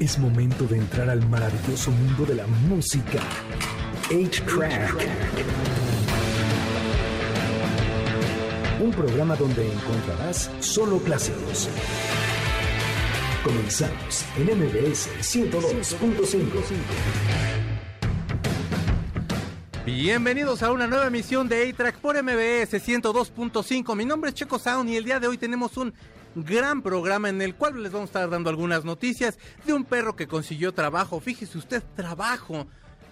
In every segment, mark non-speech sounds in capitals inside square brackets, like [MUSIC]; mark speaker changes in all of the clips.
Speaker 1: Es momento de entrar al maravilloso mundo de la música. 8-Track. Un programa donde encontrarás solo clásicos. Comenzamos en MBS 102.5.
Speaker 2: Bienvenidos a una nueva emisión de A-Track por MBS 102.5. Mi nombre es Checo Sound y el día de hoy tenemos un gran programa en el cual les vamos a estar dando algunas noticias de un perro que consiguió trabajo. Fíjese usted, trabajo.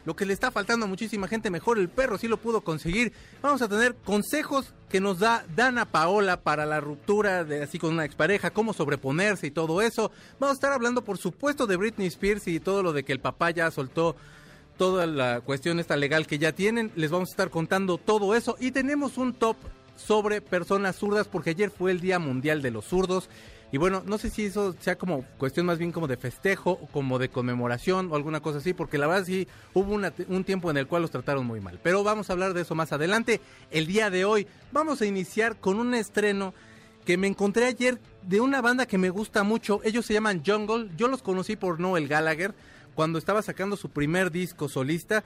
Speaker 2: Lo que le está faltando a muchísima gente, mejor el perro sí lo pudo conseguir. Vamos a tener consejos que nos da Dana Paola para la ruptura de así con una expareja, cómo sobreponerse y todo eso. Vamos a estar hablando, por supuesto, de Britney Spears y todo lo de que el papá ya soltó toda la cuestión esta legal que ya tienen. Les vamos a estar contando todo eso y tenemos un top sobre personas zurdas porque ayer fue el Día Mundial de los Zurdos. Y bueno, no sé si eso sea como cuestión más bien como de festejo como de conmemoración o alguna cosa así, porque la verdad sí hubo un tiempo en el cual los trataron muy mal. Pero vamos a hablar de eso más adelante. El día de hoy vamos a iniciar con un estreno que me encontré ayer de una banda que me gusta mucho. Ellos se llaman Jungle. Yo los conocí por Noel Gallagher cuando estaba sacando su primer disco solista.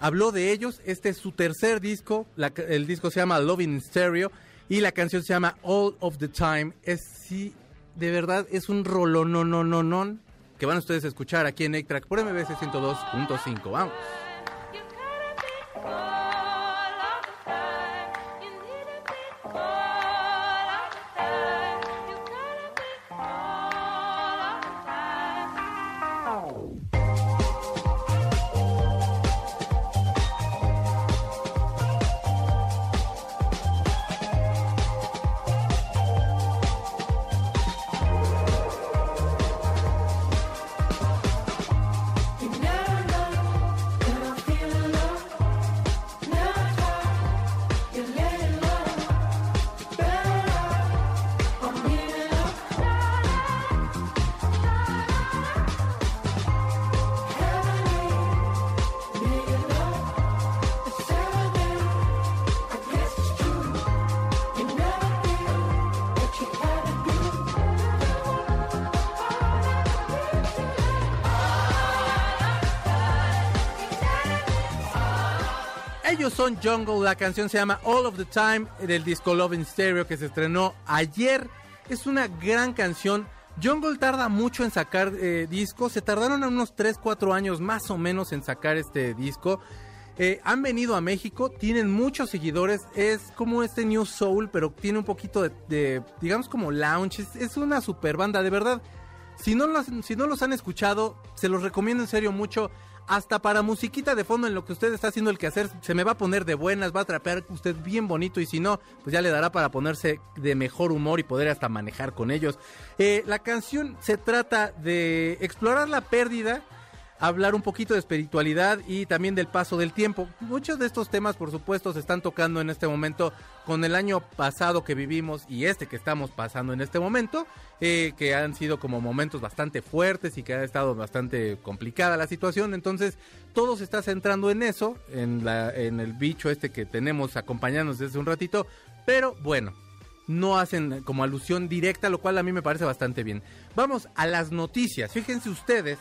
Speaker 2: Habló de ellos, este es su tercer disco, el disco se llama Loving Stereo y la canción se llama All of the Time. Es sí, de verdad es un rolón que van ustedes a escuchar aquí en A-Track por MBS 102.5. Vamos. Son Jungle, la canción se llama All of the Time del disco Love in Stereo que se estrenó ayer. Es una gran canción. Jungle tarda mucho en sacar eh, discos, se tardaron unos 3, 4 años más o menos en sacar este disco. Eh, han venido a México, tienen muchos seguidores, es como este New Soul, pero tiene un poquito de, digamos como lounge, es, una super banda, de verdad. Si no, los, si no los han escuchado, se los recomiendo en serio mucho hasta para musiquita de fondo en lo que usted está haciendo el quehacer, se me va a poner de buenas, va a trapear usted bien bonito y si no, pues ya le dará para ponerse de mejor humor y poder hasta manejar con ellos. Eh, la canción se trata de explorar la pérdida hablar un poquito de espiritualidad y también del paso del tiempo. Muchos de estos temas, por supuesto, se están tocando en este momento con el año pasado que vivimos y este que estamos pasando en este momento, eh, que han sido como momentos bastante fuertes y que ha estado bastante complicada la situación. Entonces, todo se está centrando en eso, en, en el bicho este que tenemos acompañándonos desde un ratito. Pero bueno, no hacen como alusión directa, lo cual a mí me parece bastante bien. Vamos a las noticias. Fíjense ustedes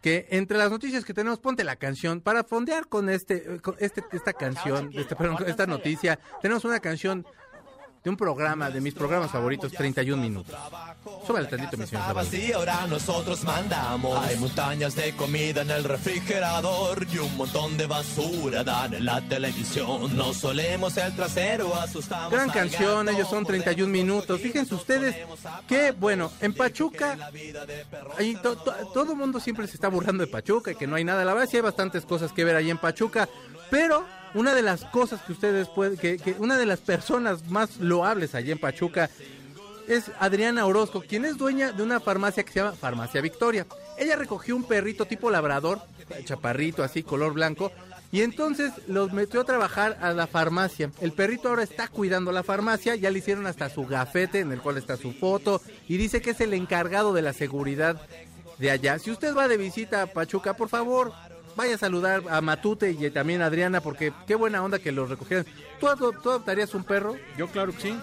Speaker 2: que entre las noticias que tenemos, ponte la canción para fondear con este, con este esta canción, este, perdón, esta noticia. Tenemos una canción de un programa, de mis programas favoritos, 31 minutos. Súbale tantito, mi señor
Speaker 3: Y ahora nosotros mandamos. Hay montañas de comida en el refrigerador y un montón de basura dan en la televisión. No solemos el trasero, asustamos.
Speaker 2: Gran canción, ellos son 31 minutos. Fíjense ustedes que, bueno, en Pachuca, ahí todo el mundo siempre se está burlando de Pachuca y que no hay nada. La verdad, sí hay bastantes cosas que ver ahí en Pachuca, pero una de las cosas que ustedes pueden, que, una de las personas más loables allí en Pachuca es Adriana Orozco, quien es dueña de una farmacia que se llama Farmacia Victoria. Ella recogió un perrito tipo labrador, chaparrito así, color blanco, y entonces los metió a trabajar a la farmacia. El perrito ahora está cuidando la farmacia, ya le hicieron hasta su gafete en el cual está su foto, y dice que es el encargado de la seguridad de allá. Si usted va de visita a Pachuca, por favor, vaya a saludar a Matute y también a Adriana, porque qué buena onda que los recogieran. ¿Tú, adoptarías un perro?
Speaker 4: Yo claro que sí.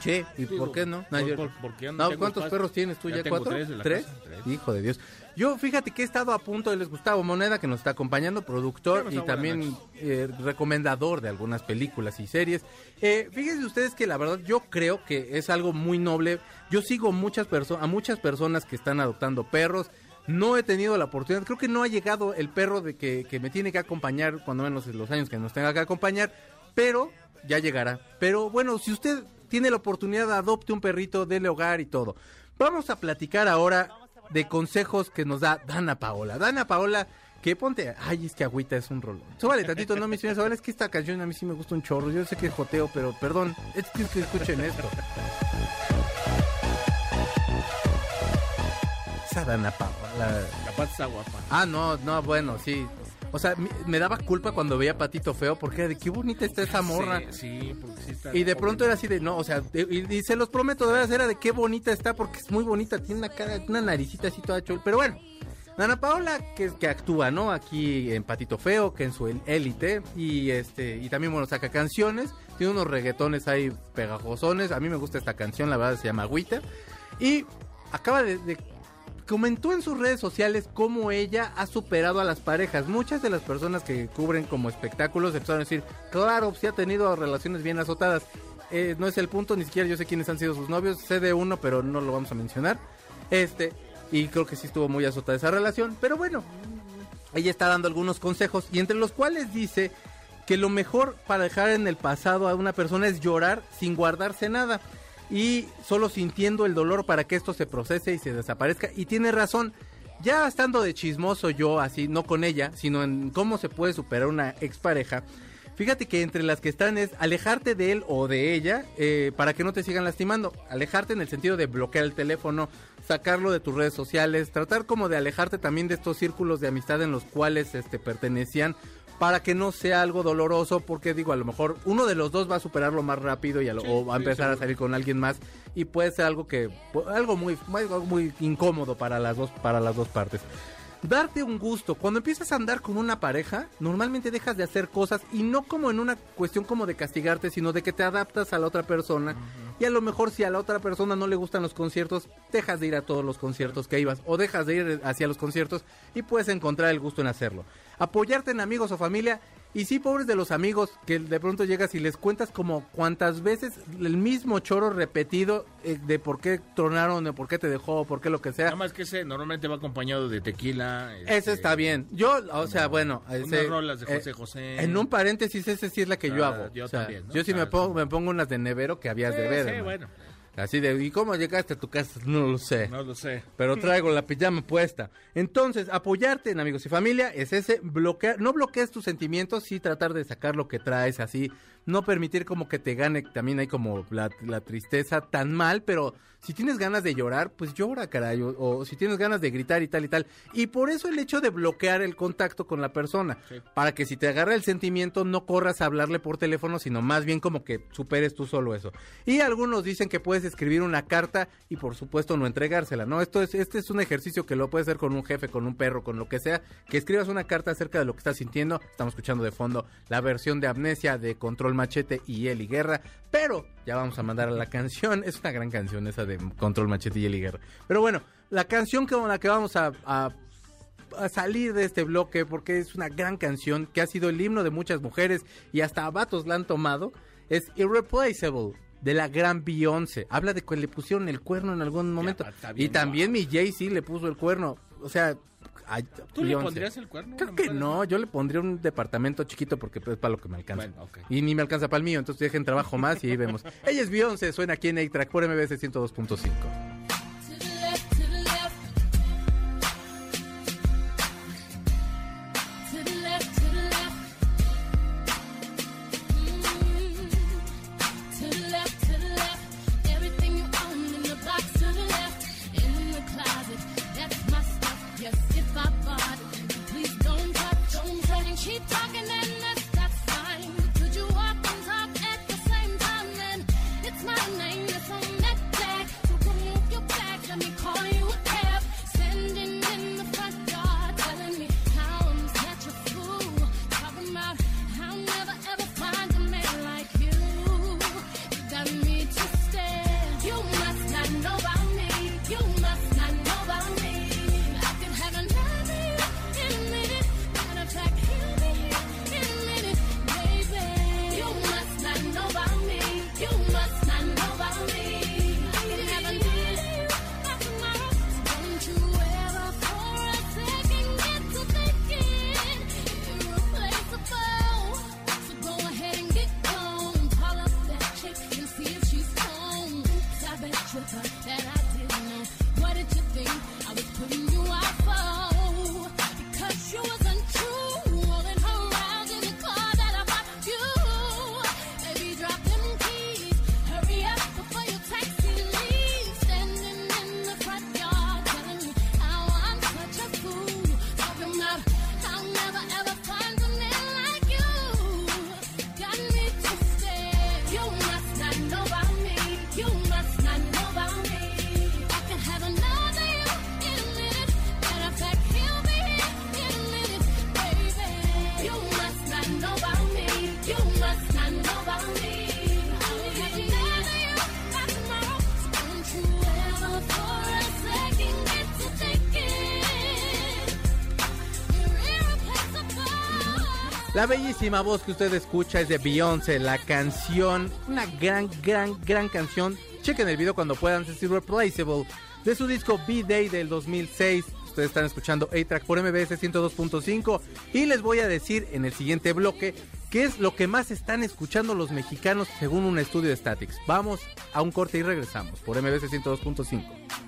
Speaker 2: Sí, ¿y
Speaker 4: Digo,
Speaker 2: por qué no?
Speaker 4: por-
Speaker 2: yo-
Speaker 4: por- porque no
Speaker 2: ¿Cuántos perros tienes tú?
Speaker 4: Ya
Speaker 2: ¿Ya,
Speaker 4: tengo
Speaker 2: cuatro?
Speaker 4: tres en la casa, tres.
Speaker 2: Hijo de Dios. Yo fíjate que he estado a punto, él es Gustavo Moneda, que nos está acompañando, productor y también eh, recomendador de algunas películas y series. Eh, fíjense ustedes que la verdad yo creo que es algo muy noble. Yo sigo muchas personas, a muchas personas que están adoptando perros. No he tenido la oportunidad, creo que no ha llegado el perro de que, que me tiene que acompañar, cuando menos en los años que nos tenga que acompañar, pero ya llegará. Pero bueno, si usted tiene la oportunidad, adopte un perrito, dele hogar y todo. Vamos a platicar ahora de consejos que nos da Dana Paola. Dana Paola, que ponte, ay, es que agüita es un rolón. Súbale tantito, no, mis señores, es que esta canción a mí sí me gusta un chorro. Yo sé que es joteo, pero perdón, es que escuchen esto. Esa Dana Paola.
Speaker 4: Capaz está guapa.
Speaker 2: Ah, no, no, bueno, sí. O sea, me daba culpa cuando veía a Patito Feo porque era de qué bonita está esa morra.
Speaker 4: Sí, sí, porque sí está
Speaker 2: Y de
Speaker 4: joven.
Speaker 2: pronto era así de, no, o sea, de- y, y se los prometo, de veras, era de qué bonita está, porque es muy bonita, tiene una cara, una naricita así toda chula. Pero bueno, Ana Paola, que, que actúa, ¿no? Aquí en Patito Feo, que en su élite, y este, y también, bueno, saca canciones, tiene unos reggaetones ahí pegajosones, a mí me gusta esta canción, la verdad se llama Agüita, y acaba de, de- comentó en sus redes sociales cómo ella ha superado a las parejas. Muchas de las personas que cubren como espectáculos empezaron a decir, claro, sí ha tenido relaciones bien azotadas. Eh, no es el punto, ni siquiera yo sé quiénes han sido sus novios, sé de uno, pero no lo vamos a mencionar. Este, y creo que sí estuvo muy azotada esa relación, pero bueno, ella está dando algunos consejos y entre los cuales dice que lo mejor para dejar en el pasado a una persona es llorar sin guardarse nada y solo sintiendo el dolor para que esto se procese y se desaparezca. Y tiene razón, ya estando de chismoso yo así, no con ella, sino en cómo se puede superar una expareja. Fíjate que entre las que están es alejarte de él o de ella eh, para que no te sigan lastimando. Alejarte en el sentido de bloquear el teléfono, sacarlo de tus redes sociales, tratar como de alejarte también de estos círculos de amistad en los cuales este, pertenecían para que no sea algo doloroso, porque digo, a lo mejor uno de los dos va a superarlo más rápido y a lo-
Speaker 4: Sí,
Speaker 2: o va a
Speaker 4: sí,
Speaker 2: empezar a salir con alguien más y puede ser algo que algo muy algo muy incómodo para las dos para las dos partes. Darte un gusto. Cuando empiezas a andar con una pareja, normalmente dejas de hacer cosas y no como en una cuestión como de castigarte, sino de que te adaptas a la otra persona. Y a lo mejor si a la otra persona no le gustan los conciertos, dejas de ir a todos los conciertos que ibas o dejas de ir hacia los conciertos y puedes encontrar el gusto en hacerlo. Apoyarte en amigos o familia y sí, pobres de los amigos que de pronto llegas y les cuentas como cuántas veces el mismo choro repetido eh, de por qué tronaron, de por qué te dejó, por qué lo que sea.
Speaker 4: Nada más que ese normalmente va acompañado de tequila.
Speaker 2: Ese
Speaker 4: este,
Speaker 2: está bien. Yo, o sea, bueno,
Speaker 4: unas
Speaker 2: ese,
Speaker 4: rolas de José
Speaker 2: eh,
Speaker 4: José.
Speaker 2: En un paréntesis, ese sí es la que yo
Speaker 4: Ah,
Speaker 2: hago.
Speaker 4: yo
Speaker 2: O sea,
Speaker 4: también, ¿no?
Speaker 2: Yo sí me
Speaker 4: Ah,
Speaker 2: pongo,
Speaker 4: sí.
Speaker 2: me pongo unas de nevero que habías de
Speaker 4: Sí,
Speaker 2: ver.
Speaker 4: sí, bueno.
Speaker 2: Así de, ¿y cómo llegaste a tu casa? No lo sé.
Speaker 4: No lo sé.
Speaker 2: Pero traigo la pijama puesta. Entonces, apoyarte en amigos y familia es ese bloquear, no bloquees tus sentimientos, sí tratar de sacar lo que traes así, no permitir como que te gane, también hay como la, la tristeza tan mal, pero si tienes ganas de llorar, pues llora, caray, o, o si tienes ganas de gritar y tal y tal. Y por eso el hecho de bloquear el contacto con la persona,
Speaker 4: Sí.
Speaker 2: para que si te agarra el sentimiento no corras a hablarle por teléfono, sino más bien como que superes tú solo eso. Y algunos dicen que puedes escribir una carta y por supuesto no entregársela, ¿no? Esto es este es un ejercicio que lo puedes hacer con un jefe, con un perro, con lo que sea, que escribas una carta acerca de lo que estás sintiendo. Estamos escuchando de fondo la versión de Amnesia de Control Machete y Eli Guerra, pero ya vamos a mandar a la canción, es una gran canción esa de Control Machete y Eli Guerra. Pero bueno, la canción con la que vamos a- a a salir de este bloque porque es una gran canción que ha sido el himno de muchas mujeres y hasta a vatos la han tomado. Es Irreplaceable de la gran Beyoncé. Habla de que le pusieron el cuerno en algún momento. y también mi Jay-Z le puso el cuerno. O sea, ay,
Speaker 4: ¿Tú le pondrías el cuerno?
Speaker 2: Creo que no, yo le pondría un departamento chiquito porque pues, es para lo que me alcanza.
Speaker 4: Bueno.
Speaker 2: Y ni me alcanza para el mío, entonces dejen trabajo más y ahí vemos. [LAUGHS] Ella es Beyoncé, suena aquí en A-Track por MBS 102.5. La bellísima voz que usted escucha es de Beyoncé, la canción, una gran, gran, gran canción. Chequen el video cuando puedan, es Irreplaceable, de su disco B-Day del 2006. Ustedes están escuchando A-Track por MBS 102.5 y les voy a decir en el siguiente bloque qué es lo que más están escuchando los mexicanos según un estudio de Statics. Vamos a un corte y regresamos por MBS 102.5.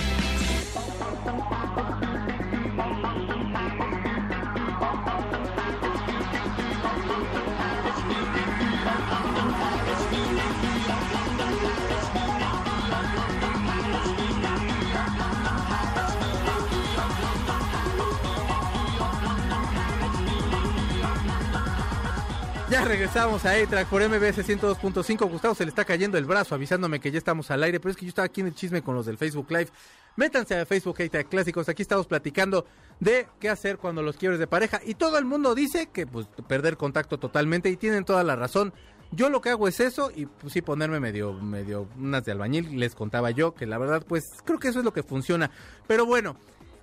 Speaker 2: regresamos a A-Track por MBS 102.5. Gustavo se le está cayendo el brazo avisándome que ya estamos al aire, pero es que yo estaba aquí en el chisme con los del Facebook Live. Métanse a Facebook A-Track Clásicos. Aquí estamos platicando de qué hacer cuando los quiebres de pareja. Y todo el mundo dice que pues perder contacto totalmente y tienen toda la razón. Yo lo que hago es eso y pues sí ponerme medio, medio unas de albañil. Les contaba yo que la verdad pues creo que eso es lo que funciona. Pero bueno,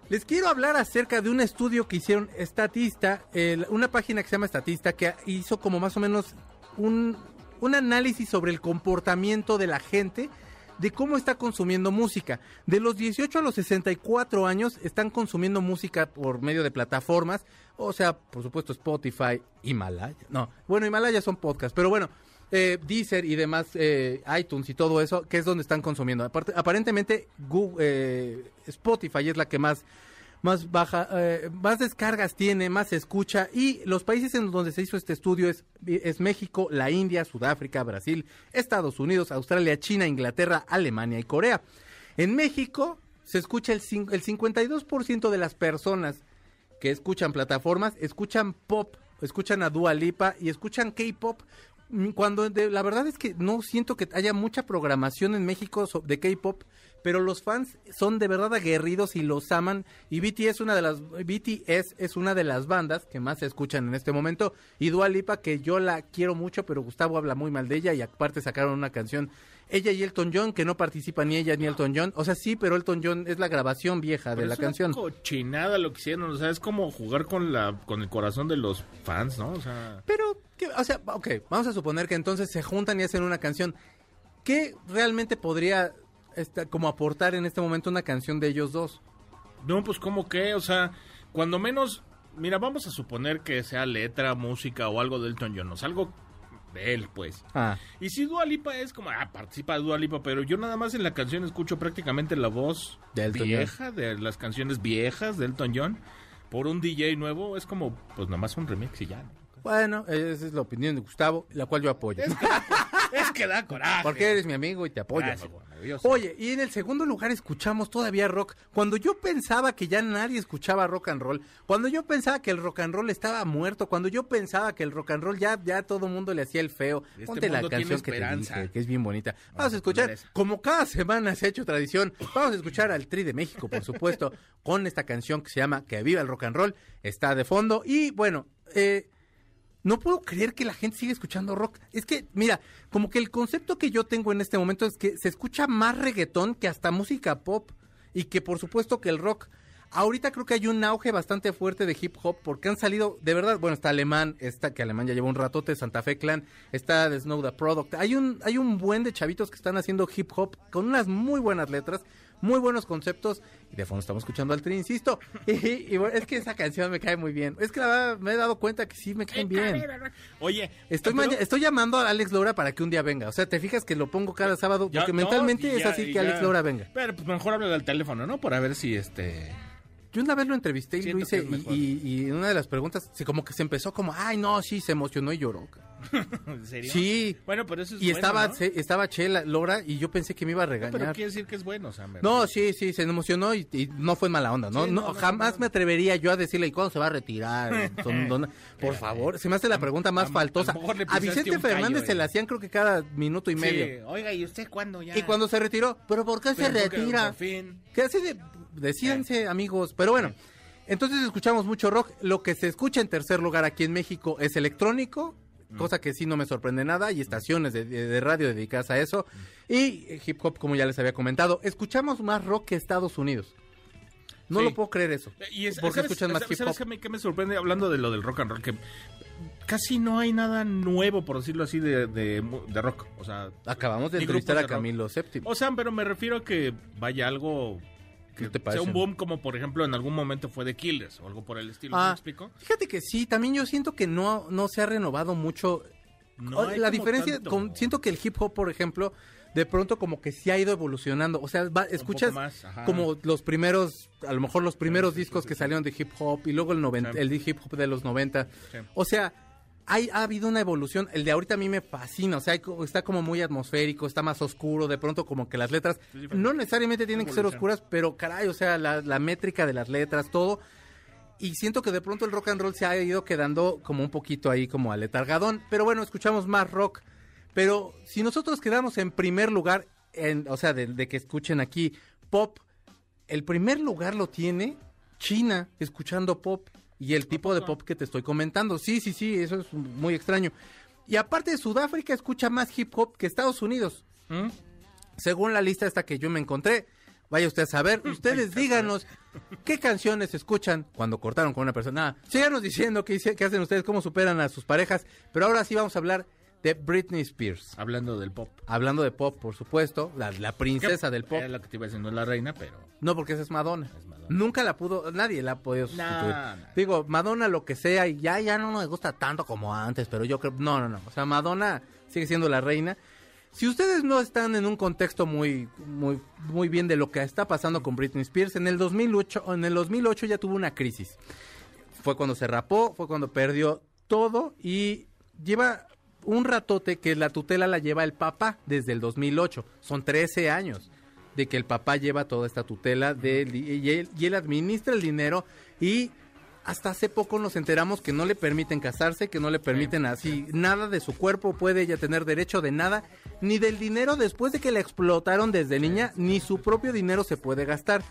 Speaker 2: les quiero hablar acerca de un estudio que hicieron Statista, el- una página que se llama Statista, que hizo como más o menos un, un análisis sobre el comportamiento de la gente, de cómo está consumiendo música. De los 18 a los 64 años están consumiendo música por medio de plataformas, o sea, por supuesto Spotify, Himalaya, no, bueno, Himalaya son podcasts, pero bueno, eh, Deezer y demás, eh, iTunes y todo eso, que es donde están consumiendo. Aparentemente Google, eh, Spotify es la que más, más baja, eh, más descargas tiene, más escucha y los países en donde se hizo este estudio es, es México, la India, Sudáfrica, Brasil, Estados Unidos, Australia, China, Inglaterra, Alemania y Corea. En México se escucha el, el 52% de las personas que escuchan plataformas, escuchan pop, escuchan a Dua Lipa y escuchan K-pop. Mm, Cuando de- la verdad es que no siento que haya mucha programación en México de K-pop, pero los fans son de verdad aguerridos y los aman. Y BTS, una de las, BTS es una de las bandas que más se escuchan en este momento. Y Dua Lipa, que yo la quiero mucho, pero Gustavo habla muy mal de ella y aparte sacaron una canción. Ella y Elton John, que no participa ni ella ni Elton John. O sea, sí, pero Elton John es la grabación vieja de la
Speaker 4: es
Speaker 2: canción.
Speaker 4: cochinada lo que hicieron, o sea, es como jugar con la con el corazón de los fans, ¿no? O sea,
Speaker 2: Pero, ¿qué- o sea, ok, vamos a suponer que entonces se juntan y hacen una canción. ¿Qué realmente podría esta- como aportar en este momento una canción de ellos dos?
Speaker 4: no, pues como que, o sea, cuando menos, mira, vamos a suponer que sea letra, música o algo de Elton John, o sea, algo de él, pues.
Speaker 2: Ah,
Speaker 4: Y si Dua Lipa es como, ah, participa Dua Lipa, pero yo nada más en la canción escucho prácticamente la voz
Speaker 2: De
Speaker 4: vieja, de las canciones viejas de Elton John, por un DJ nuevo, es como, pues nada más un remix y ya. ¿no?
Speaker 2: Bueno, esa es la opinión de Gustavo, la cual yo apoyo.
Speaker 4: Es que [LAUGHS] da coraje.
Speaker 2: Porque eres mi amigo y te apoyo.
Speaker 4: Gracias,
Speaker 2: amigo. Oye, y en el segundo lugar escuchamos todavía rock. Cuando yo pensaba que ya nadie escuchaba rock and roll, cuando yo pensaba que el rock and roll estaba muerto, cuando yo pensaba que el rock and roll ya, ya todo el mundo le hacía el feo,
Speaker 4: Este
Speaker 2: ponte la canción que te dije, que es bien bonita. Vamos
Speaker 4: Vamos
Speaker 2: a
Speaker 4: a
Speaker 2: escuchar, como cada semana se ha hecho tradición, vamos a escuchar al Tri de México, por supuesto, [LAUGHS] con esta canción que se llama Que viva el rock and roll, está de fondo. Y bueno, eh, no puedo creer que la gente siga escuchando rock. Es que, mira, como que el concepto que yo tengo en este momento es que se escucha más reggaetón que hasta música pop. Y que por supuesto que el rock. Ahorita creo que hay un auge bastante fuerte de hip hop porque han salido, de verdad, bueno, está Alemán, está que Alemán ya lleva un ratote, Santa Fe Clan, está The Snow the Product. Hay un, hay un buen de chavitos que están haciendo hip hop con unas muy buenas letras, muy buenos conceptos. Y de fondo estamos escuchando al tri, insisto. [LAUGHS] Y, y bueno, es que esa canción me cae muy bien. Es que la verdad me he dado cuenta que sí me caen bien.
Speaker 4: Oye,
Speaker 2: Estoy,
Speaker 4: pero-
Speaker 2: estoy llamando a Alex Lora para que un día venga. O sea, te fijas que lo pongo cada sábado
Speaker 4: Ya-
Speaker 2: porque
Speaker 4: no,
Speaker 2: mentalmente es así que Alex Lora venga.
Speaker 4: Pero pues mejor habla al teléfono, ¿no? Para ver si este
Speaker 2: Yo una vez lo entrevisté y lo hice y, en una de las preguntas, sí, como que se empezó como, ay, no, sí, se emocionó y lloró.
Speaker 4: ¿En serio?
Speaker 2: Sí.
Speaker 4: Bueno, pero eso es
Speaker 2: Y
Speaker 4: bueno,
Speaker 2: estaba,
Speaker 4: ¿no?
Speaker 2: se- estaba Chela, Lora, y yo pensé que me iba a
Speaker 4: Pero
Speaker 2: regañar.
Speaker 4: quiere decir que es bueno, o sea,
Speaker 2: No, sí, sí, se emocionó y, y no fue mala onda, ¿no?
Speaker 4: Sí,
Speaker 2: no,
Speaker 4: no, no,
Speaker 2: jamás
Speaker 4: no.
Speaker 2: me atrevería yo a decirle, ¿y cuándo se va a retirar? [LAUGHS] Don- Por favor, se me hace la pregunta más
Speaker 4: a-
Speaker 2: faltosa.
Speaker 4: a
Speaker 2: Vicente
Speaker 4: callo,
Speaker 2: Fernández se
Speaker 4: eh.
Speaker 2: la hacían creo que cada minuto y
Speaker 4: Sí,
Speaker 2: medio.
Speaker 4: Oiga, ¿y usted cuándo ya?
Speaker 2: Y cuando se retiró, ¿pero por qué se
Speaker 4: Pero
Speaker 2: retira?
Speaker 4: Por fin.
Speaker 2: ¿Qué hace de... Decídense, amigos. Pero bueno, entonces escuchamos mucho rock. Lo que se escucha en tercer lugar aquí en México es electrónico, cosa que sí no me sorprende nada, y estaciones de, de- de radio dedicadas a eso. Y eh, hip hop, como ya les había comentado. Escuchamos más rock que Estados Unidos. No
Speaker 4: Sí.
Speaker 2: lo puedo creer eso.
Speaker 4: Y es,
Speaker 2: porque
Speaker 4: ¿sabes,
Speaker 2: escuchan más
Speaker 4: ¿sabes,
Speaker 2: hip hop.
Speaker 4: qué me, qué me sorprende hablando de lo del rock and roll? Que casi no hay nada nuevo, por decirlo así, de, de, rock. O sea,
Speaker 2: Acabamos de entrevistar a. Camilo VII.
Speaker 4: o sea, pero me refiero a que vaya algo que
Speaker 2: ¿Qué te
Speaker 4: sea un boom como, por ejemplo, en algún momento fue de Killers o algo por el estilo. ¿Me
Speaker 2: Ah,
Speaker 4: explico?
Speaker 2: fíjate que sí, también yo siento que no, no se ha renovado mucho
Speaker 4: No
Speaker 2: la diferencia, con- siento que el hip hop, por ejemplo, de pronto como que sí ha ido evolucionando. O sea, va- escuchas
Speaker 4: más,
Speaker 2: como los primeros, a lo mejor los primeros discos que salieron de hip hop y luego el, noven-
Speaker 4: Sí.
Speaker 2: el hip hop de los 90.
Speaker 4: Sí.
Speaker 2: O sea, hay, ha habido una evolución. El de ahorita a mí me fascina. O sea, hay está como muy atmosférico, está más oscuro. De pronto como que las letras no necesariamente tienen que ser oscuras, pero caray, o sea, la, la métrica de las letras, todo. Y siento que de pronto el rock and roll se ha ido quedando como un poquito ahí como aletargadón. Pero bueno, escuchamos más rock. Pero si nosotros quedamos en primer lugar, en, o sea, de, de que escuchen aquí pop, el primer lugar lo tiene China escuchando pop y el tipo de pop que te estoy comentando. Sí, sí, sí, eso es muy extraño. Y aparte Sudáfrica escucha más hip hop que Estados Unidos.
Speaker 4: ¿Mm?
Speaker 2: Según la lista esta que yo me encontré, vaya usted a saber, [LAUGHS] ustedes díganos qué canciones escuchan cuando cortaron con una persona. Síganos diciendo qué, qué hacen ustedes, cómo superan a sus parejas, pero ahora sí vamos a hablar de Britney Spears.
Speaker 4: Hablando del pop.
Speaker 2: Hablando de pop, por supuesto, la, la princesa del pop.
Speaker 4: Era lo que te iba diciendo, la reina, pero...
Speaker 2: No, porque esa es Madonna.
Speaker 4: Es Madonna.
Speaker 2: Nunca la pudo, nadie la ha podido sustituir. Digo, Madonna lo que sea y ya, ya no nos gusta tanto como antes, pero yo creo, no, no, no. O sea, Madonna sigue siendo la reina. Si ustedes no están en un contexto muy, muy, muy bien de lo que está pasando con Britney Spears, en el 2008, en el 2008 ya tuvo una crisis. Fue cuando se rapó, fue cuando perdió todo y lleva un ratote que la tutela la lleva el papá desde el 2008. Son 13 años de que el papá lleva toda esta tutela de y él, y él administra el dinero y hasta hace poco nos enteramos que no le permiten casarse, que no le permiten así nada de su cuerpo, puede ella tener derecho de nada, ni del dinero después de que la explotaron desde niña, ni su propio dinero se puede gastar.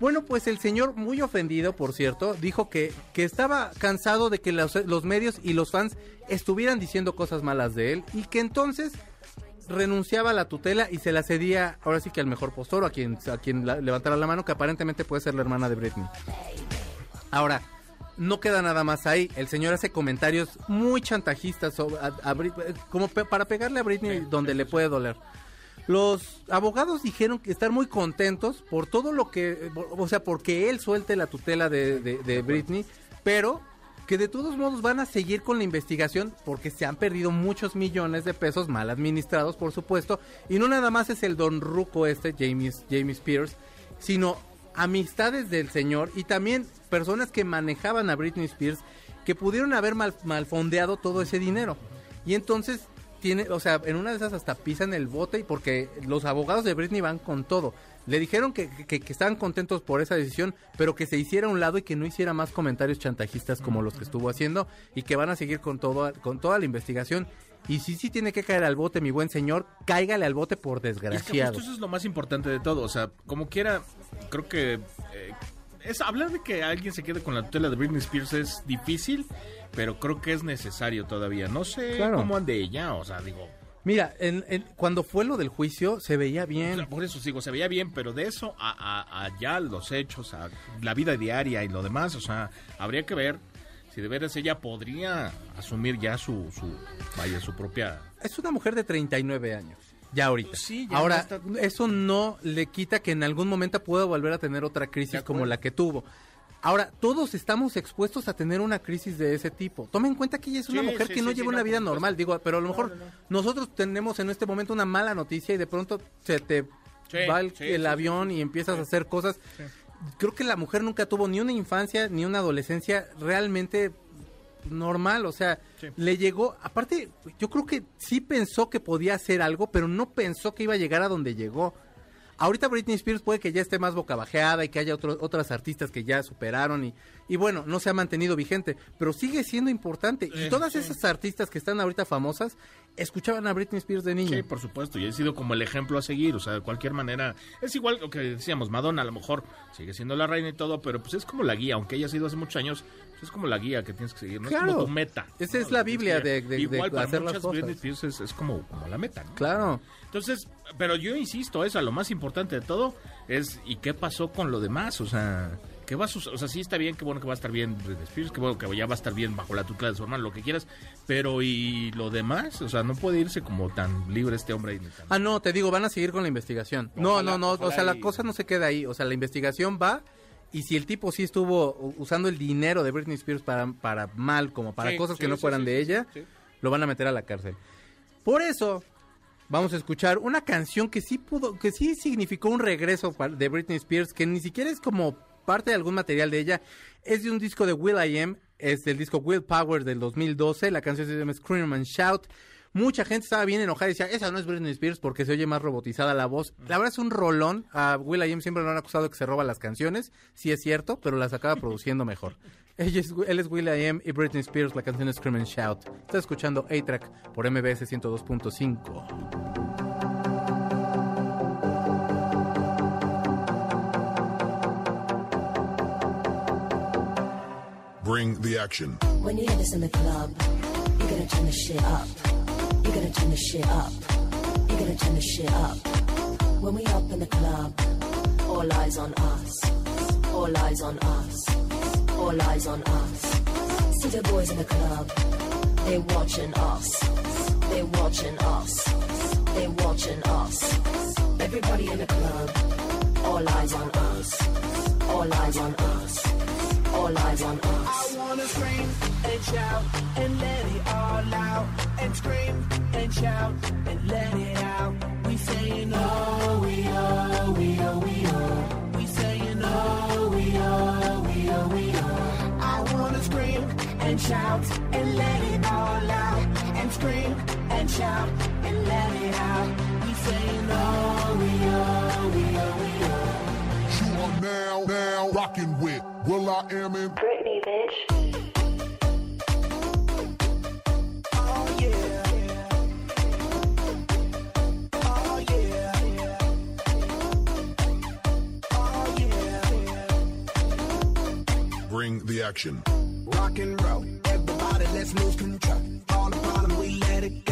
Speaker 2: Bueno, pues el señor, muy ofendido, por cierto, dijo que, que estaba cansado de que los, los medios y los fans estuvieran diciendo cosas malas de él y que entonces renunciaba a la tutela y se la cedía ahora sí que al mejor postor, a quien, a quien la- levantara la mano, que aparentemente puede ser la hermana de Britney. Ahora, no queda nada más ahí. El señor hace comentarios muy chantajistas sobre, a- a Brit- como pe- para pegarle a Britney donde le puede doler. Los abogados dijeron que están muy contentos por todo lo que, o sea, porque él suelte la tutela de, de- de Britney, pero que de todos modos van a seguir con la investigación porque se han perdido muchos millones de pesos mal administrados, por supuesto, y no nada más es el don Ruco este, James, James Spears, sino amistades del señor y también personas que manejaban a Britney Spears que pudieron haber mal, malfondeado todo ese dinero. Y entonces tiene, o sea, en una de esas hasta pisan el bote y porque los abogados de Britney van con todo. Le dijeron que, que, que estaban contentos por esa decisión, pero que se hiciera a un lado y que no hiciera más comentarios chantajistas como los que estuvo haciendo y que van a seguir con todo, con toda la investigación. Y si sí tiene que caer al bote, mi buen señor, cáigale al bote por
Speaker 4: Y es que
Speaker 2: desgraciado.
Speaker 4: justo eso es lo más importante de todo. O sea, como quiera, creo que. eh, es hablar de que alguien se quede con la tutela de Britney Spears es difícil, pero creo que es necesario todavía. No sé
Speaker 2: Claro.
Speaker 4: cómo ande ella, o sea, digo.
Speaker 2: Mira, en- en- cuando fue lo del juicio se veía
Speaker 4: o
Speaker 2: bien.
Speaker 4: sea, por eso sigo, se veía bien, pero de eso a, a- a ya los hechos, a la vida diaria y lo demás, o sea, habría que ver si de veras ella podría asumir ya su, su vaya, su propia
Speaker 2: Es una mujer de 39 años. Ya ahorita.
Speaker 4: Sí, ya
Speaker 2: Ahora,
Speaker 4: no está-
Speaker 2: eso no le quita que en algún momento pueda volver a tener otra crisis como la que tuvo. Ahora, todos estamos expuestos a tener una crisis de ese tipo. Toma en cuenta que ella es una
Speaker 4: Sí,
Speaker 2: mujer
Speaker 4: sí,
Speaker 2: que no lleva una
Speaker 4: no,
Speaker 2: vida normal, digo, pero a lo mejor
Speaker 4: no, no.
Speaker 2: nosotros tenemos en este momento una mala noticia y de pronto se te va el, avión y empiezas a hacer cosas. creo que la mujer nunca tuvo ni una infancia ni una adolescencia realmente normal, o sea,
Speaker 4: Sí.
Speaker 2: le llegó, aparte, yo creo que sí pensó que podía hacer algo, pero no pensó que iba a llegar a donde llegó. Ahorita Britney Spears puede que ya esté más bocabajeada y que haya otros otras artistas que ya superaron y, y bueno, no se ha mantenido vigente, pero sigue siendo importante. Y
Speaker 4: Eh,
Speaker 2: todas
Speaker 4: sí.
Speaker 2: esas artistas que están ahorita famosas escuchaban a Britney Spears de niño.
Speaker 4: Sí, por supuesto, y ha sido como el ejemplo a seguir, o sea, de cualquier manera, es igual lo que decíamos, Madonna a lo mejor sigue siendo la reina y todo, pero pues es como la guía, aunque haya sido hace muchos años, pues es como la guía que tienes que seguir, no es
Speaker 2: Claro.
Speaker 4: como tu meta.
Speaker 2: Esa
Speaker 4: ¿no?
Speaker 2: es la Biblia de-
Speaker 4: Igual para
Speaker 2: hacer las cosas.
Speaker 4: Britney Spears es, es como, como la meta, ¿no?
Speaker 2: Claro.
Speaker 4: Entonces, pero yo insisto, eso, lo más importante de todo es, ¿y qué pasó con lo demás? O sea, ¿qué va a suceder? O sea, sí está bien, qué bueno que va a estar bien Britney Spears, qué bueno que ya va a estar bien bajo la tutela de su hermano, lo que quieras, pero ¿y lo demás? O sea, no puede irse como tan libre este hombre. ni tan-
Speaker 2: Ah, no, te digo, van a seguir con la investigación. no,
Speaker 4: Ojalá,
Speaker 2: no, no, o sea, la cosa no se queda ahí. O sea, la investigación va y si el tipo sí estuvo usando el dinero de Britney Spears para, para mal, como para
Speaker 4: Sí,
Speaker 2: cosas
Speaker 4: sí,
Speaker 2: que no
Speaker 4: sí,
Speaker 2: fueran
Speaker 4: sí,
Speaker 2: de
Speaker 4: sí,
Speaker 2: ella,
Speaker 4: sí.
Speaker 2: lo van a meter a la cárcel. Por eso, vamos a escuchar una canción que sí pudo, que sí significó un regreso de Britney Spears, que ni siquiera es como parte de algún material de ella, es de un disco de Will I Am, es del disco Will Power del 2012, la canción se llama Scream and Shout. Mucha gente estaba bien enojada y decía, esa no es Britney Spears porque se oye más robotizada la voz. La verdad es un rolón. A Will I Am siempre lo han acusado de que se roba las canciones. Sí es cierto, pero las acaba produciendo mejor. [LAUGHS] Él es Will I Am y Britney Spears, la canción es Scream and Shout. Está escuchando A-Track por MBS 102.5.
Speaker 5: Bring the action.
Speaker 6: When you hear this in the club, you're gonna turn the shit up. You're gonna turn the shit up. You're gonna turn the shit up. When we up in the club, all eyes on us. All eyes on us. All eyes on us. See the boys in the club, they're watching us. They're watching us. They're watching us. Everybody in the club, all eyes on us. All eyes on us. All eyes on us.
Speaker 7: I wanna scream and shout and let it all out. And scream and shout and let it out. We saying oh, we oh, we oh, we oh. We saying oh, we oh, we oh, we oh. I wanna scream and shout and let it all out. And scream and shout and let it out. We saying oh, we oh, we oh, we oh.
Speaker 5: You are now, now rocking with Will I Am in
Speaker 6: Britney, bitch.
Speaker 7: Oh yeah. Oh yeah. Oh yeah.
Speaker 5: Bring the action.
Speaker 7: Rock and roll. Everybody, let's lose control. All the problem, we let it go.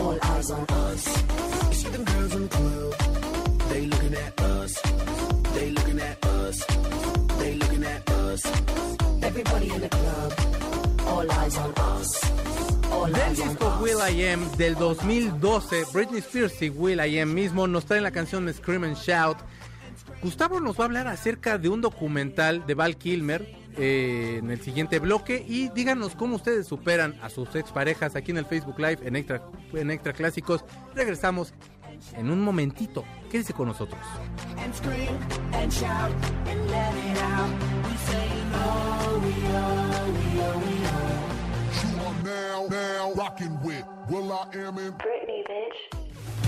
Speaker 6: All eyes on us.
Speaker 7: You see them girls in the club, they looking at us. They looking at us. They looking at us.
Speaker 6: Everybody in the club, all eyes on us. All
Speaker 2: Del
Speaker 6: eyes on
Speaker 2: disco. Will I Am del 2012, Britney Spears y Will I Am mismo nos traen la canción Scream and Shout. Gustavo nos va a hablar acerca de un documental de Val Kilmer eh, en el siguiente bloque y díganos cómo ustedes superan a sus exparejas aquí en el Facebook Live en Extra, en Extra Clásicos. Regresamos en un momentito. Quédese con nosotros.
Speaker 6: Britney, bitch.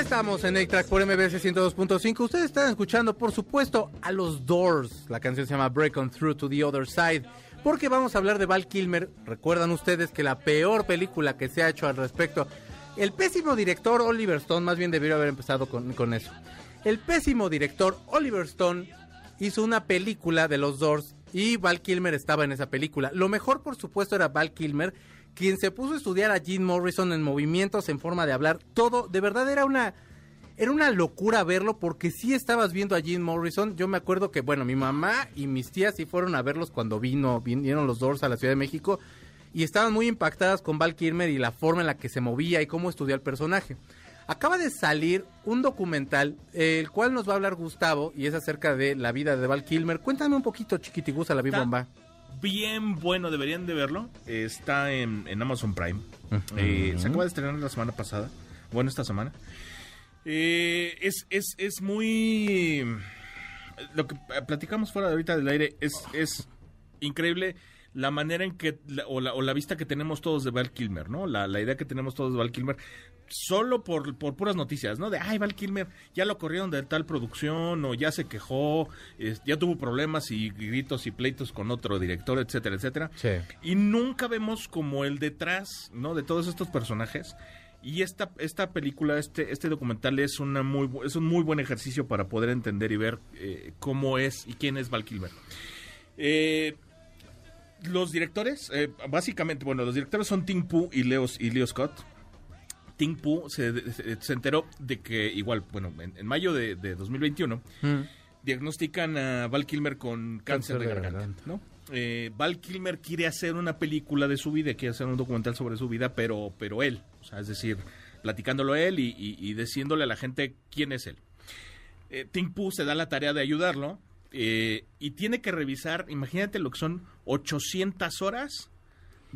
Speaker 2: Estamos en A-Track por MBS 102.5. Ustedes están escuchando, por supuesto, a los Doors. La canción se llama Break On Through to the Other Side. Porque vamos a hablar de Val Kilmer. Recuerdan ustedes que la peor película que se ha hecho al respecto. El pésimo director Oliver Stone, más bien debió haber empezado con, con eso. El pésimo director Oliver Stone hizo una película de los Doors y Val Kilmer estaba en esa película. Lo mejor, por supuesto, era Val Kilmer, quien se puso a estudiar a Jim Morrison en movimientos, en forma de hablar, todo. De verdad era una era una locura verlo porque sí estabas viendo a Jim Morrison. Yo me acuerdo que, bueno, mi mamá y mis tías sí fueron a verlos cuando vino, vinieron los Doors a la Ciudad de México y estaban muy impactadas con Val Kilmer y la forma en la que se movía y cómo estudió el personaje. Acaba de salir un documental, el cual nos va a hablar Gustavo, y es acerca de la vida de Val Kilmer. Cuéntame un poquito, chiquitigusa, la
Speaker 4: Está
Speaker 2: bomba.
Speaker 4: Bien bueno, deberían de verlo. Está en, en Amazon Prime. Eh, se acaba de estrenar la semana pasada. Bueno, esta semana. Eh, es, es, es muy... Lo que platicamos fuera de ahorita del aire es, es increíble la manera en que, o, la, o la vista que tenemos todos de Val Kilmer, ¿no? La, la idea que tenemos todos de Val Kilmer, solo por, por puras noticias, ¿no? De, ay, Val Kilmer, ya lo corrieron de tal producción, o ya se quejó, es- ya tuvo problemas y gritos y pleitos con otro director, etcétera, etcétera.
Speaker 2: Sí.
Speaker 4: Y nunca vemos como el detrás, ¿no? De todos estos personajes. Y esta, esta película, este, este documental es, una muy, es un muy buen ejercicio para poder entender y ver eh, cómo es y quién es Val Kilmer. Eh, los directores, eh, básicamente, bueno, los directores son Tim Poo y Leo, y Leo Scott. Tim Poo se, se- se enteró de que, igual, bueno, en, en mayo de, de 2021, diagnostican a Val Kilmer con cáncer,
Speaker 2: Cáncer
Speaker 4: de
Speaker 2: de
Speaker 4: garganta. Eh, Val Kilmer quiere hacer una película de su vida, quiere hacer un documental sobre su vida, pero, pero él, o sea, es decir, platicándolo él y, y, y diciéndole a la gente quién es él. Eh, Tim Poo se da la tarea de ayudarlo eh, y tiene que revisar, imagínate lo que son 800 horas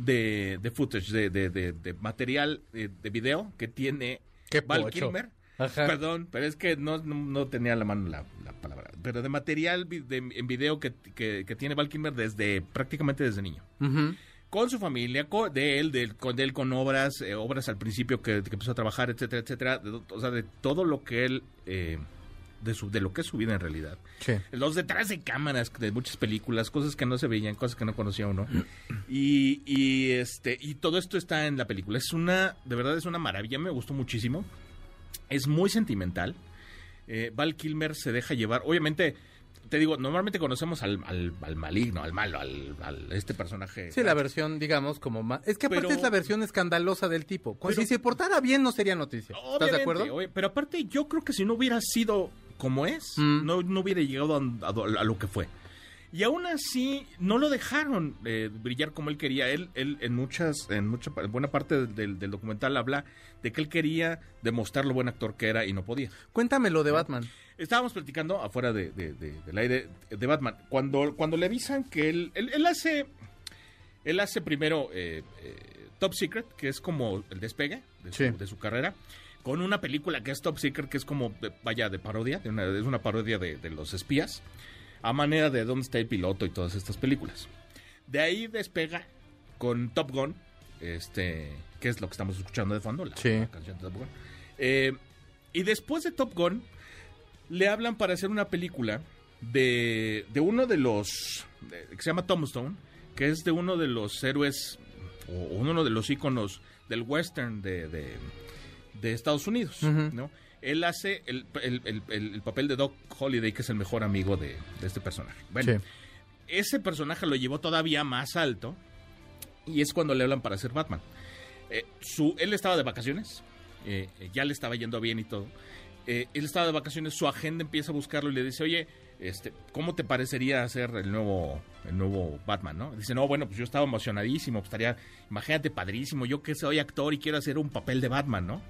Speaker 4: de, de footage, de, de- de- de material eh, de video que tiene
Speaker 2: Qué
Speaker 4: Val
Speaker 2: pocho.
Speaker 4: Kilmer.
Speaker 2: Ajá.
Speaker 4: Perdón, pero es que no, no, no tenía a la mano la, la palabra. Pero de material vi- de- en video que, que- que tiene Val Kilmer desde prácticamente desde niño con su familia, de él, de, con, de él con obras, eh, obras al principio que, que empezó a trabajar, etcétera, etcétera. de- o sea, de todo lo que él, eh, de, su, de lo que es su vida en realidad.
Speaker 2: Sí.
Speaker 4: Los detrás de cámaras de muchas películas, cosas que no se veían, cosas que no conocía uno. [CLEARS THROAT] Y, y, este, y todo esto está en la película. Es una, de verdad es una maravilla, me gustó muchísimo. Es muy sentimental. Eh, Val Kilmer se deja llevar. Obviamente, te digo, normalmente conocemos al, al, al maligno, al malo, al, al- este personaje.
Speaker 2: Sí, la versión, digamos, como más... Es que aparte
Speaker 4: Pero-
Speaker 2: es la versión escandalosa del tipo.
Speaker 4: Pero-
Speaker 2: si se portara bien no sería noticia. ¿Estás de acuerdo?
Speaker 4: oye, pero aparte, yo creo que si no hubiera sido como es,
Speaker 2: Mm.
Speaker 4: no, no hubiera llegado a, a- a lo que fue. Y aún así, no lo dejaron eh, brillar como él quería. Él, él en muchas, en mucha, pa- buena parte del, del documental habla de que él quería demostrar lo buen actor que era y no podía.
Speaker 2: Cuéntame lo de Batman.
Speaker 4: Estábamos platicando afuera de, de- de- del aire de Batman. Cuando, cuando le avisan que él, él, él hace, él hace primero eh, eh, Top Secret, que es como el despegue de su,
Speaker 2: Sí.
Speaker 4: de su carrera, con una película que es Top Secret, que es como, de- vaya, de parodia, de una- es una parodia de, de los espías, a manera de Dónde está el piloto y todas estas películas. De ahí despega con Top Gun, este, que es lo que estamos escuchando de fondo, la,
Speaker 2: Sí.
Speaker 4: la canción de Top Gun. Eh, y después de Top Gun, le hablan para hacer una película de, de uno de los, que se llama Tombstone, que es de uno de los héroes, o uno de los íconos del western de, de, de Estados Unidos. ¿no? Él hace el, el- el- el- el papel de Doc Holiday, que es el mejor amigo de, de este personaje. Bueno,
Speaker 2: Sí.
Speaker 4: ese personaje lo llevó todavía más alto y es cuando le hablan para ser Batman. Eh, su, él estaba de vacaciones, eh, ya le estaba yendo bien y todo. Eh, él estaba de vacaciones, su agente empieza a buscarlo y le dice, oye, este, ¿cómo te parecería hacer el nuevo, el nuevo Batman, no? Dice, no, bueno, pues yo estaba emocionadísimo, pues estaría, imagínate, padrísimo, yo que soy actor y quiero hacer un papel de Batman, ¿no?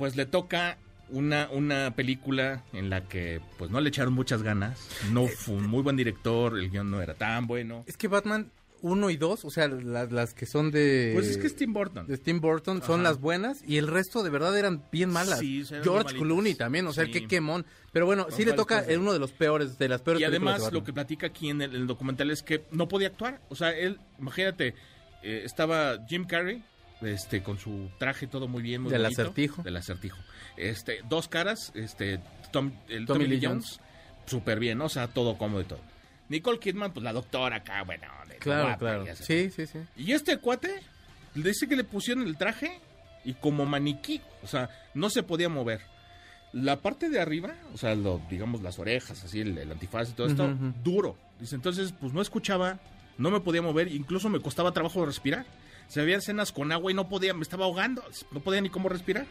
Speaker 4: Pues le toca una, una película en la que pues no le echaron muchas ganas, no fue un muy buen director, el guion no era tan bueno.
Speaker 2: Es que Batman 1 y 2, o sea, las, las que son de...
Speaker 4: Pues es que es Tim Burton.
Speaker 2: de Tim Burton son las buenas y el resto de verdad eran bien malas.
Speaker 4: Sí, eran
Speaker 2: George. Clooney también, o sea,
Speaker 4: Sí.
Speaker 2: qué quemón. Pero bueno, sí le toca en uno de los peores, de las peores
Speaker 4: Y además
Speaker 2: de
Speaker 4: lo que platica aquí en el, el documental es que no podía actuar. O sea, él, imagínate, eh, estaba Jim Carrey, este, con su traje todo muy bien, muy
Speaker 2: Del
Speaker 4: bonito.
Speaker 2: acertijo.
Speaker 4: Del acertijo. Este, dos caras, este, Tom, el
Speaker 2: Tommy
Speaker 4: Tommy
Speaker 2: Lee
Speaker 4: Jones, súper bien, ¿no? o sea, todo cómodo y todo. Nicole Kidman, pues la doctora acá, bueno, de-
Speaker 2: Claro,
Speaker 4: guapa,
Speaker 2: claro. Sí, sí, sí.
Speaker 4: Y este cuate, le dice que le pusieron el traje y como maniquí, o sea, no se podía mover. La parte de arriba, o sea, lo, digamos las orejas, así, el, el antifaz y todo esto, duro. Dice, entonces, pues no escuchaba, no me podía mover, incluso me costaba trabajo respirar. Se había escenas con agua y no podía, me estaba ahogando, no podía ni cómo respirar.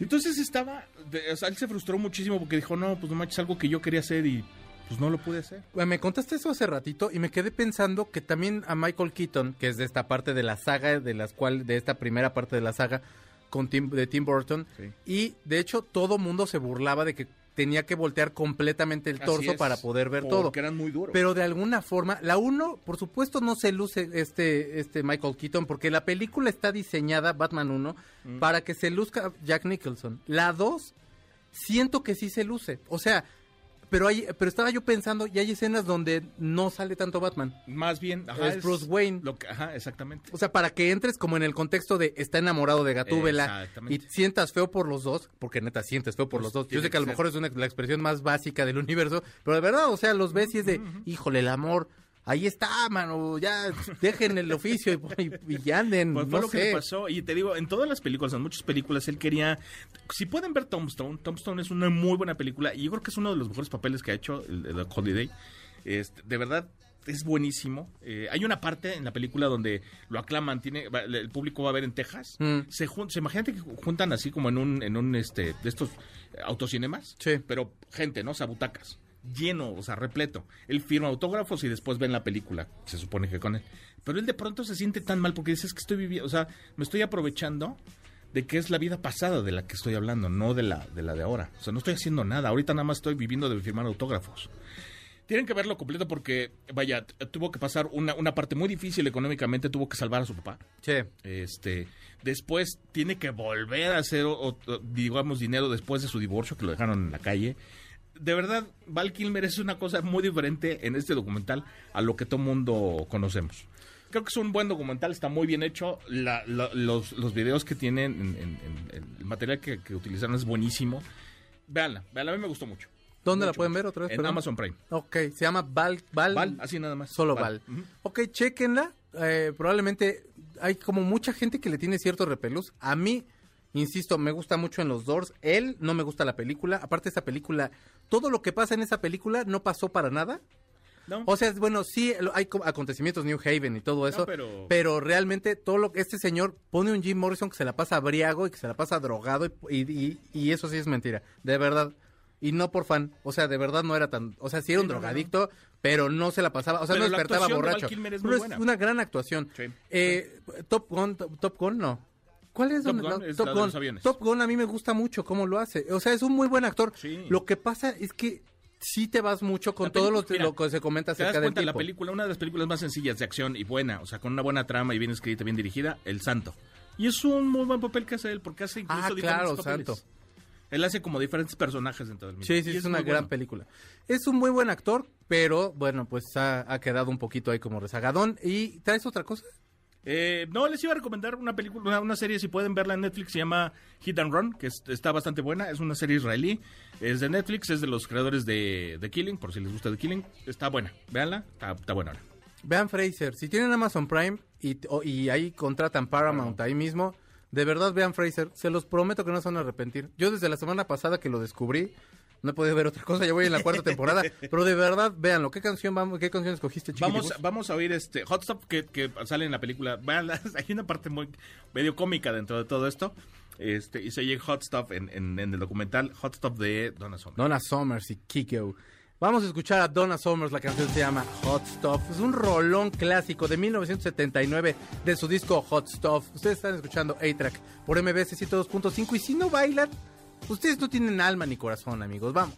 Speaker 4: Entonces estaba, o sea, él se frustró muchísimo porque dijo, no, pues no manches, algo que yo quería hacer y pues no lo pude hacer.
Speaker 2: Me contaste eso hace ratito y me quedé pensando que también a Michael Keaton, que es de esta parte de la saga, de las cual, de esta primera parte de la saga con Tim, de Tim Burton,
Speaker 4: Sí.
Speaker 2: y de hecho todo mundo se burlaba de que tenía que voltear completamente el torso para poder ver
Speaker 4: porque
Speaker 2: todo.
Speaker 4: eran muy duros.
Speaker 2: Pero de alguna forma, la uno, por supuesto, no se luce este, este Michael Keaton, porque la película está diseñada, Batman 1,
Speaker 4: Mm.
Speaker 2: para que se luzca Jack Nicholson. La 2, siento que sí se luce. O sea, pero hay, pero estaba yo pensando, y hay escenas donde no sale tanto Batman.
Speaker 4: Más bien, ajá,
Speaker 2: Es Bruce Wayne.
Speaker 4: Lo que, ajá, exactamente.
Speaker 2: O sea, para que entres como en el contexto de está enamorado de Gatúbela y sientas feo por los dos, porque neta sientes feo por
Speaker 4: Pues
Speaker 2: los dos. Yo sé que a lo mejor es una, la expresión más básica del universo, pero de verdad, o sea, los ves y es de, híjole, el amor, ahí está, mano, ya dejen el oficio y, y- y anden,
Speaker 4: Pues fue
Speaker 2: no
Speaker 4: lo que le pasó. Y te digo, en todas las películas, en muchas películas, él quería. Si pueden ver Tombstone, Tombstone es una muy buena película. Y yo creo que es uno de los mejores papeles que ha hecho el, el Holiday. Este, de verdad, es buenísimo. Eh, hay una parte en la película donde lo aclaman, tiene, el público va a ver en Texas.
Speaker 2: Mm.
Speaker 4: Se, se imagínate que juntan así como en un, en un este, de estos autocinemas.
Speaker 2: Sí.
Speaker 4: Pero gente, ¿no? O sea, butacas. Lleno, o sea, repleto. Él firma autógrafos y después ven la película. Se supone que con él. Pero él de pronto se siente tan mal porque dice "Es que estoy viviendo, o sea, me estoy aprovechando de que es la vida pasada de la que estoy hablando, no de la de la de ahora. O sea, no estoy haciendo nada. Ahorita nada más estoy viviendo de firmar autógrafos. Tienen que verlo completo porque, vaya, tuvo que pasar una, una parte muy difícil económicamente, tuvo que salvar a su papá.
Speaker 2: Sí.
Speaker 4: Este, después tiene que volver a hacer, o- o- digamos, dinero después de su divorcio, que lo dejaron en la calle. De verdad, Val Kilmer es una cosa muy diferente en este documental a lo que todo mundo conocemos. Creo que es un buen documental, está muy bien hecho. La- la- los, los videos que tienen, en- en- en- el material que, que utilizaron es buenísimo. Véanla, véanla, a mí me gustó mucho.
Speaker 2: ¿Dónde la pueden ver otra vez?
Speaker 4: En
Speaker 2: perdón?
Speaker 4: Amazon Prime.
Speaker 2: Ok, se llama Val, Val,
Speaker 4: Val, así nada más.
Speaker 2: Solo Val.
Speaker 4: Ujú.
Speaker 2: Ok, chequenla. Eh, probablemente hay como mucha gente que le tiene cierto repelús. A mí, insisto, me gusta mucho en los Doors. Él no me gusta la película. Aparte, esa película, todo lo que pasa en esa película no pasó para nada.
Speaker 4: ¿No?
Speaker 2: O sea, es- bueno, sí, hay co- acontecimientos New Haven y todo eso,
Speaker 4: pero-
Speaker 2: pero... realmente todo lo que este señor pone un Jim Morrison que se la pasa briago y que se la pasa drogado y, y- y eso sí es mentira, de verdad. Y no por fan, o sea, de verdad no era tan, o sea, sí era un
Speaker 4: Sí, no, no,
Speaker 2: drogadicto, pero no se la pasaba, o sea,
Speaker 4: Pero
Speaker 2: no despertaba
Speaker 4: de
Speaker 2: borracho.
Speaker 4: Es
Speaker 2: Pero es una gran actuación.
Speaker 4: Sí.
Speaker 2: Eh, Top Gun, Top, Top Gun no. ¿Cuál es?
Speaker 4: Top
Speaker 2: donde-
Speaker 4: Gun
Speaker 2: no,
Speaker 4: es
Speaker 2: Top
Speaker 4: la de
Speaker 2: Gun.
Speaker 4: los aviones.
Speaker 2: Top Gun a mí me gusta mucho cómo lo hace. O sea, es un muy buen actor.
Speaker 4: Sí.
Speaker 2: Lo que pasa es que sí te vas mucho con
Speaker 4: La
Speaker 2: todo lo,
Speaker 4: película-
Speaker 2: lo que se comenta
Speaker 4: ¿Te das
Speaker 2: acerca
Speaker 4: cuenta? La película, una de las películas más sencillas de acción y buena, o sea, con una buena trama y bien escrita, bien dirigida, El Santo. Y es un muy buen papel que hace él, porque hace incluso
Speaker 2: Ah,
Speaker 4: diferentes
Speaker 2: claro,
Speaker 4: papeles.
Speaker 2: Santo.
Speaker 4: Él hace como diferentes personajes dentro del mismo.
Speaker 2: Sí, sí,
Speaker 4: Y
Speaker 2: es, una gran
Speaker 4: bueno.
Speaker 2: película. Es un muy buen actor, pero bueno, pues ha, ha quedado un poquito ahí como rezagadón. ¿Y traes otra cosa?
Speaker 4: Eh, no, les iba a recomendar una película, una, una serie, si pueden verla en Netflix, se llama Hit and Run, que es- está bastante buena. Es una serie israelí, es de Netflix, es de los creadores de The Killing, por si les gusta The Killing. Está buena, véanla, está, está buena.
Speaker 2: Vean Fraser. Si tienen Amazon Prime y, o- y ahí contratan Paramount ahí mismo, de verdad vean Fraser. Se los prometo que no se van a arrepentir. Yo desde la semana pasada que lo descubrí, no he podido ver otra cosa, ya voy en la cuarta temporada. [LAUGHS] Pero de verdad, véanlo. ¿Qué canción vamos, qué canción escogiste,
Speaker 4: Vamos,
Speaker 2: chiquitibus?
Speaker 4: vamos a oír este Hot Stop que, que sale en la película. Véanla, [LAUGHS] hay una parte muy medio cómica dentro de todo esto. Este, y se oye Hot Stop en, en- en el documental Hot Stop de Donna Summer.
Speaker 2: Donna Summers y Kiko. Vamos a escuchar a Donna Summers, la canción se llama Hot Stuff. Es un rolón clásico de 1979 de su disco Hot Stuff. Ustedes están escuchando A-Track por MBS 102.5 y si no bailan, ustedes no tienen alma ni corazón, amigos. Vamos.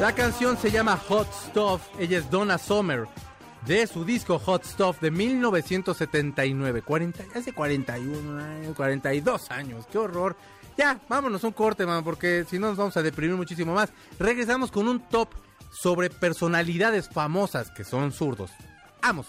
Speaker 2: La canción se llama Hot Stuff. Ella es Donna Summer. De su disco Hot Stuff de 1979. 40, hace 41, años, 42 años. ¡Qué horror! Ya, vámonos un corte, man, porque si no nos vamos a deprimir muchísimo más. Regresamos con un top sobre personalidades famosas que son zurdos. ¡Vamos!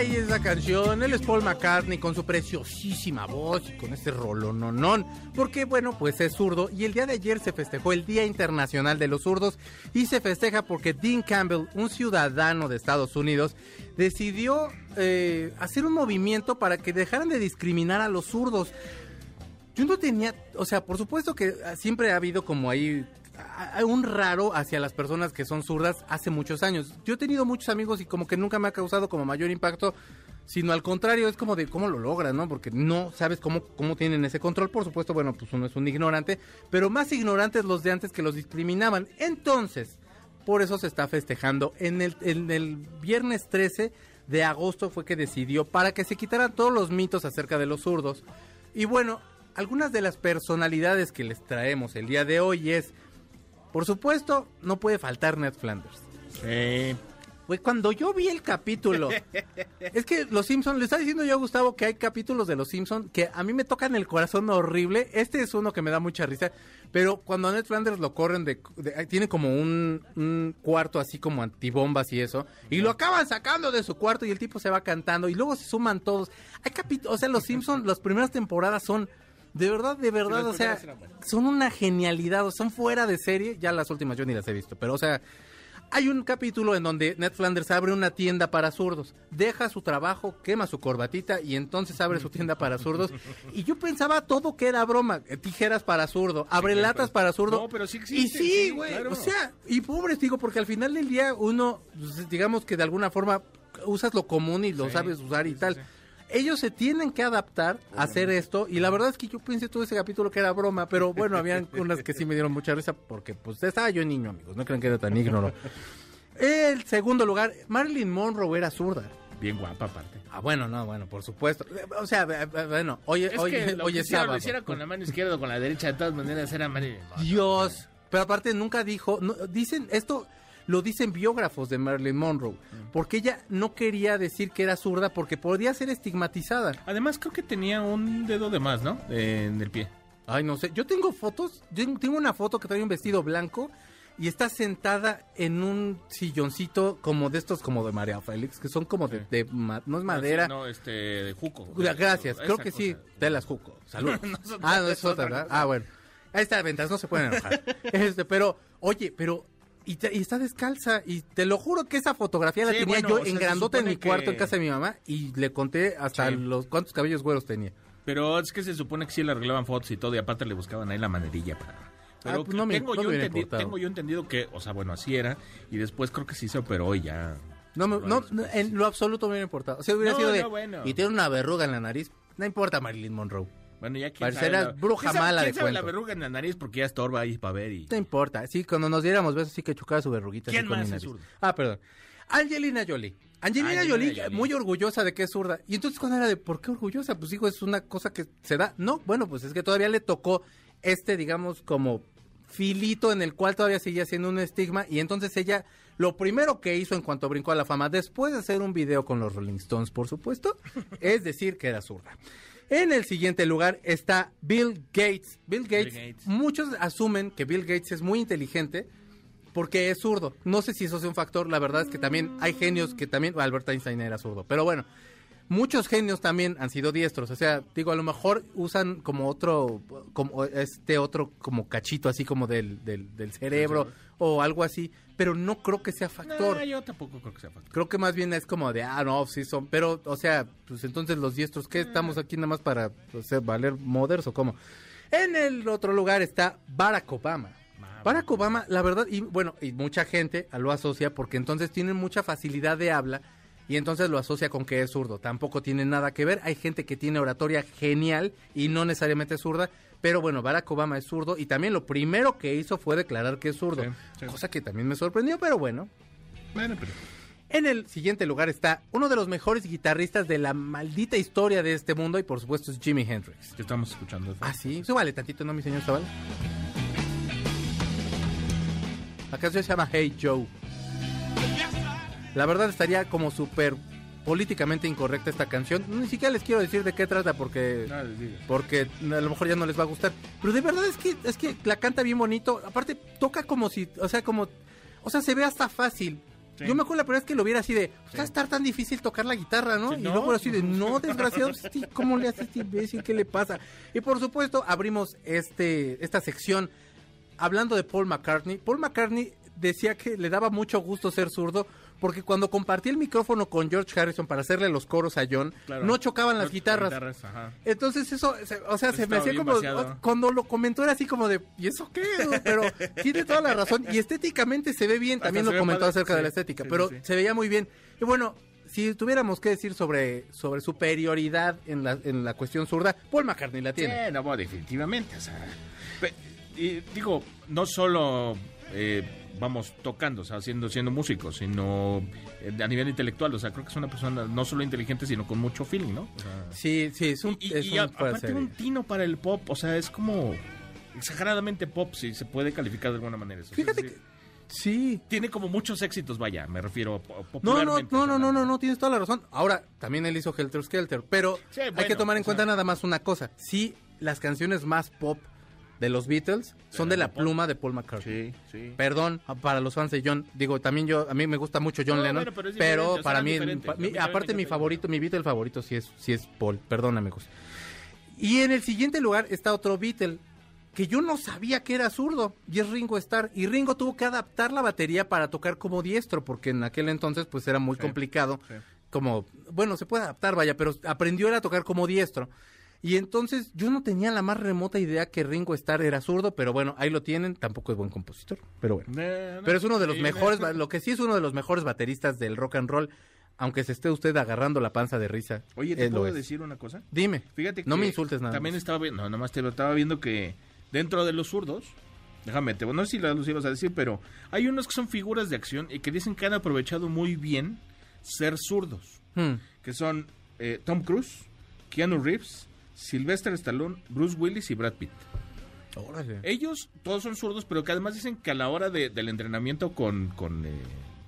Speaker 2: Ay, esa canción, él es Paul McCartney con su preciosísima voz y con ese rolononón, porque bueno, pues es zurdo y el día de ayer se festejó el Día Internacional de los Zurdos y se festeja porque Dean Campbell, un ciudadano de Estados Unidos, decidió eh, hacer un movimiento para que dejaran de discriminar a los zurdos. Yo no tenía, o sea, por supuesto que siempre ha habido como ahí un raro hacia las personas que son zurdas hace muchos años. Yo he tenido muchos amigos y como que nunca me ha causado como mayor impacto, sino al contrario, es como de cómo lo logran, ¿no? Porque no sabes cómo, cómo tienen ese control. Por supuesto, bueno, pues uno es un ignorante, pero más ignorantes los de antes que los discriminaban. Entonces, por eso se está festejando. En el, en el viernes 13 de agosto fue que decidió para que se quitaran todos los mitos acerca de los zurdos. Y bueno, algunas de las personalidades que les traemos el día de hoy es, por supuesto, no puede faltar Ned Flanders.
Speaker 4: Eh,
Speaker 2: Güey, cuando yo vi el capítulo, [LAUGHS] es que los Simpsons, le está diciendo yo a Gustavo que hay capítulos de los Simpsons que a mí me tocan el corazón horrible. Este es uno que me da mucha risa, pero cuando a Ned Flanders lo corren de, de- tiene como un, un cuarto así como antibombas y eso, y lo acaban sacando de su cuarto y el tipo se va cantando y luego se suman todos. Hay capítulos, o sea, los Simpsons, las primeras temporadas son de verdad, de verdad, o sea, son una genialidad, o son fuera de serie. Ya las últimas yo ni las he visto, pero o sea, hay un capítulo en donde Ned Flanders abre una tienda para zurdos, deja su trabajo, quema su corbatita y entonces abre su tienda para zurdos. [LAUGHS] Y yo pensaba todo que era broma, eh, tijeras para zurdo, abre latas para zurdo.
Speaker 4: No, pero sí
Speaker 2: Y
Speaker 4: existe,
Speaker 2: sí,
Speaker 4: sí,
Speaker 2: güey,
Speaker 4: claro.
Speaker 2: o sea, y pobres digo, porque al final del día uno, pues, digamos que de alguna forma usas lo común y lo
Speaker 4: Sí,
Speaker 2: sabes usar y tal. Ellos se tienen que adaptar a hacer esto y la verdad es que yo pensé todo ese capítulo que era broma, pero bueno, habían [LAUGHS] unas que sí me dieron mucha risa porque pues estaba yo niño, amigos, no crean que era tan ígnoro. El segundo lugar, Marilyn Monroe era zurda.
Speaker 4: bien guapa aparte.
Speaker 2: Ah, bueno, no, bueno, por supuesto. O sea, eh, eh, bueno, hoy,
Speaker 4: Es
Speaker 2: hoy,
Speaker 4: que lo hiciera, lo hiciera con la mano izquierda o con la derecha, de todas maneras era Marilyn Monroe.
Speaker 2: Dios. Pero aparte nunca dijo, no, dicen esto lo dicen biógrafos de Marilyn Monroe, porque ella no quería decir que era zurda porque podía ser estigmatizada.
Speaker 4: Además, creo que tenía un dedo de más, ¿no? Eh, en el pie.
Speaker 2: Ay, no sé, yo tengo fotos, yo tengo una foto que trae un vestido blanco y está sentada en un silloncito como de estos como de María Félix, que son como de, de no es madera.
Speaker 4: No, este, de juco.
Speaker 2: Gracias, creo que sí.
Speaker 4: cosa.
Speaker 2: Telas Juco. Salud. [LAUGHS]
Speaker 4: son
Speaker 2: ah, no es otra, ¿verdad? Ah, bueno. Ahí está, ventas, no se pueden enojar. [LAUGHS] este, pero, oye, pero. Y, te- y está descalza. Y te lo juro que esa fotografía la
Speaker 4: Sí,
Speaker 2: tenía
Speaker 4: bueno,
Speaker 2: yo
Speaker 4: o sea,
Speaker 2: en
Speaker 4: se
Speaker 2: grandota en mi cuarto
Speaker 4: que-
Speaker 2: en casa de mi mamá. Y le conté hasta
Speaker 4: Sí.
Speaker 2: los cuántos cabellos güeros tenía.
Speaker 4: Pero es que se supone que sí le arreglaban fotos y todo, y aparte le buscaban ahí la manerilla para... Pero
Speaker 2: Ah, pues no me-
Speaker 4: tengo,
Speaker 2: no
Speaker 4: yo entendi- tengo yo entendido que, o sea, bueno, así era, y después creo que sí se operó y ya...
Speaker 2: No, me- no, no, en lo absoluto me hubiera importado. O sea, hubiera sido de.
Speaker 4: no, bueno.
Speaker 2: Y tiene una verruga en la nariz. No importa Marilyn Monroe.
Speaker 4: Bueno, ya quién
Speaker 2: Parecerás
Speaker 4: sabe la-
Speaker 2: bruja
Speaker 4: ¿quién
Speaker 2: mala
Speaker 4: quién
Speaker 2: de
Speaker 4: sabe la
Speaker 2: cuento.
Speaker 4: verruga en la nariz porque ya estorba ahí para ver y...
Speaker 2: No importa. Sí, cuando nos diéramos besos, sí que chocaba su verruguita.
Speaker 4: ¿Quién
Speaker 2: así con
Speaker 4: más
Speaker 2: mi
Speaker 4: es
Speaker 2: nariz.
Speaker 4: zurdo?
Speaker 2: Ah, perdón. Angelina Jolie. Angelina,
Speaker 4: Angelina
Speaker 2: Jolie,
Speaker 4: Jolie.
Speaker 2: muy orgullosa de que es zurda. Y entonces cuando era de, ¿por qué orgullosa? Pues digo, es una cosa que se da. No, bueno, pues es que todavía le tocó este, digamos, como filito en el cual todavía seguía siendo un estigma. Y entonces ella, lo primero que hizo en cuanto brincó a la fama, después de hacer un video con los Rolling Stones, por supuesto, [LAUGHS] es decir que era zurda. En el siguiente lugar está Bill Gates. Bill Gates,
Speaker 4: Gates.
Speaker 2: muchos asumen que Bill Gates es muy inteligente porque es zurdo. No sé si eso sea un factor, la verdad es que también hay genios que también, Albert Einstein era zurdo, pero bueno. Muchos genios también han sido diestros, o sea, digo, a lo mejor usan como otro, como este otro como cachito así como del, del, del cerebro o algo así, pero no creo que sea factor.
Speaker 4: No, yo tampoco creo que sea factor.
Speaker 2: Creo que más bien es como de, ah, no, sí son, pero, o sea, pues entonces los diestros, ¿qué estamos aquí nada más para, o sea, valer moders o cómo? En el otro lugar está Barack Obama. Barack Obama, la verdad, y bueno, y mucha gente lo asocia porque entonces tienen mucha facilidad de habla y entonces lo asocia con que es zurdo. Tampoco tiene nada que ver. Hay gente que tiene oratoria genial y no necesariamente es zurda, pero bueno, Barack Obama es zurdo y también lo primero que hizo fue declarar que es zurdo,
Speaker 4: Sí, sí.
Speaker 2: cosa que también me sorprendió, pero bueno.
Speaker 4: Bueno, pero...
Speaker 2: En el siguiente lugar está uno de los mejores guitarristas de la maldita historia de este mundo y por supuesto es Jimi Hendrix.
Speaker 4: ¿Qué estamos escuchando?
Speaker 2: Ah, sí, súbale tantito, ¿no, mi señor Zavala? La canción se llama Hey Joe. La verdad estaría como súper políticamente incorrecta esta canción. Ni siquiera les quiero decir de qué trata porque
Speaker 4: No
Speaker 2: porque a lo mejor ya no les va a gustar. Pero de verdad es que es que la canta bien bonito. Aparte toca como si, o sea, como, o sea, se ve hasta fácil.
Speaker 4: Sí.
Speaker 2: Yo me acuerdo la primera vez que lo viera así de, va a estar tan difícil tocar la guitarra, ¿no?
Speaker 4: Sí,
Speaker 2: y
Speaker 4: no.
Speaker 2: luego así de, no, desgraciado, ¿cómo le hace este imbécil? ¿Qué le pasa? Y por supuesto, abrimos este esta sección hablando de Paul McCartney. Paul McCartney decía que le daba mucho gusto ser zurdo porque cuando compartía el micrófono con George Harrison para hacerle los coros a John,
Speaker 4: Claro.
Speaker 2: no chocaban las guitarras.
Speaker 4: ajá.
Speaker 2: Entonces eso, o sea, se me hacía como,
Speaker 4: vaciado.
Speaker 2: cuando lo comentó era así como de, ¿y eso qué? Pero tiene toda la razón y estéticamente se ve bien, también lo comentó
Speaker 4: padre,
Speaker 2: acerca de la estética,
Speaker 4: sí,
Speaker 2: pero
Speaker 4: sí,
Speaker 2: se veía muy bien. Y bueno, si tuviéramos que decir sobre, sobre superioridad en la, en la cuestión zurda, Paul McCartney la tiene.
Speaker 4: Sí, no, bueno, definitivamente. O sea, pe- y digo, no solo eh, vamos tocando, o sea, siendo, siendo músicos, sino eh, a nivel intelectual. O sea, creo que es una persona no solo inteligente, sino con mucho feeling, ¿no? O sea,
Speaker 2: Sí, sí, es un,
Speaker 4: y
Speaker 2: es
Speaker 4: y
Speaker 2: un
Speaker 4: a-
Speaker 2: fuera de
Speaker 4: aparte
Speaker 2: serie.
Speaker 4: un tino para el pop, o sea, es como exageradamente pop, si se puede calificar de alguna manera. eso.
Speaker 2: Fíjate que, sí,
Speaker 4: Tiene como muchos éxitos, vaya, me refiero po-
Speaker 2: No, no,
Speaker 4: popularmente.
Speaker 2: no, no, no, no, no, tienes toda la razón. Ahora, también él hizo Helter Skelter, pero
Speaker 4: Sí,
Speaker 2: hay que tomar en cuenta
Speaker 4: sea-
Speaker 2: nada más una cosa. Sí, las canciones más pop de los Beatles son de
Speaker 4: la
Speaker 2: pluma de Paul McCartney.
Speaker 4: Sí, sí.
Speaker 2: Perdón para los fans de John. Digo, también yo, a mí me gusta mucho John
Speaker 4: No,
Speaker 2: Lennon,
Speaker 4: bueno, pero es
Speaker 2: pero,
Speaker 4: diferente, o sea,
Speaker 2: para mí, pa- mi- aparte mi favorito, mi Beatle favorito sí es, sí es Paul. Perdón, amigos. Y en el siguiente lugar está otro Beatle que yo no sabía que era zurdo y es Ringo Starr y Ringo tuvo que adaptar la batería para tocar como diestro porque en aquel entonces pues era muy
Speaker 4: Sí,
Speaker 2: complicado
Speaker 4: sí.
Speaker 2: como bueno se puede adaptar vaya pero aprendió él a tocar como diestro y entonces yo no tenía la más remota idea que Ringo Starr era zurdo pero bueno ahí lo tienen tampoco es buen compositor pero bueno
Speaker 4: no,
Speaker 2: pero es uno de los
Speaker 4: sí,
Speaker 2: mejores
Speaker 4: no,
Speaker 2: lo que sí es uno de los mejores bateristas del rock and roll aunque se esté usted agarrando la panza de risa
Speaker 4: Oye, ¿te puedo decir una cosa?
Speaker 2: dime
Speaker 4: Fíjate
Speaker 2: no
Speaker 4: que
Speaker 2: me insultes nada
Speaker 4: También
Speaker 2: más.
Speaker 4: estaba viendo, no, nomás te lo estaba viendo que dentro de los zurdos, déjame, te, no sé si lo los ibas a decir, pero hay unos que son figuras de acción y que dicen que han aprovechado muy bien ser zurdos,
Speaker 2: Hmm.
Speaker 4: que son eh, Tom Cruise, Keanu Reeves, Sylvester Stallone, Bruce Willis y Brad Pitt.
Speaker 2: Órale.
Speaker 4: Ellos todos son zurdos, pero que además dicen que a la hora de- del entrenamiento con, con, eh,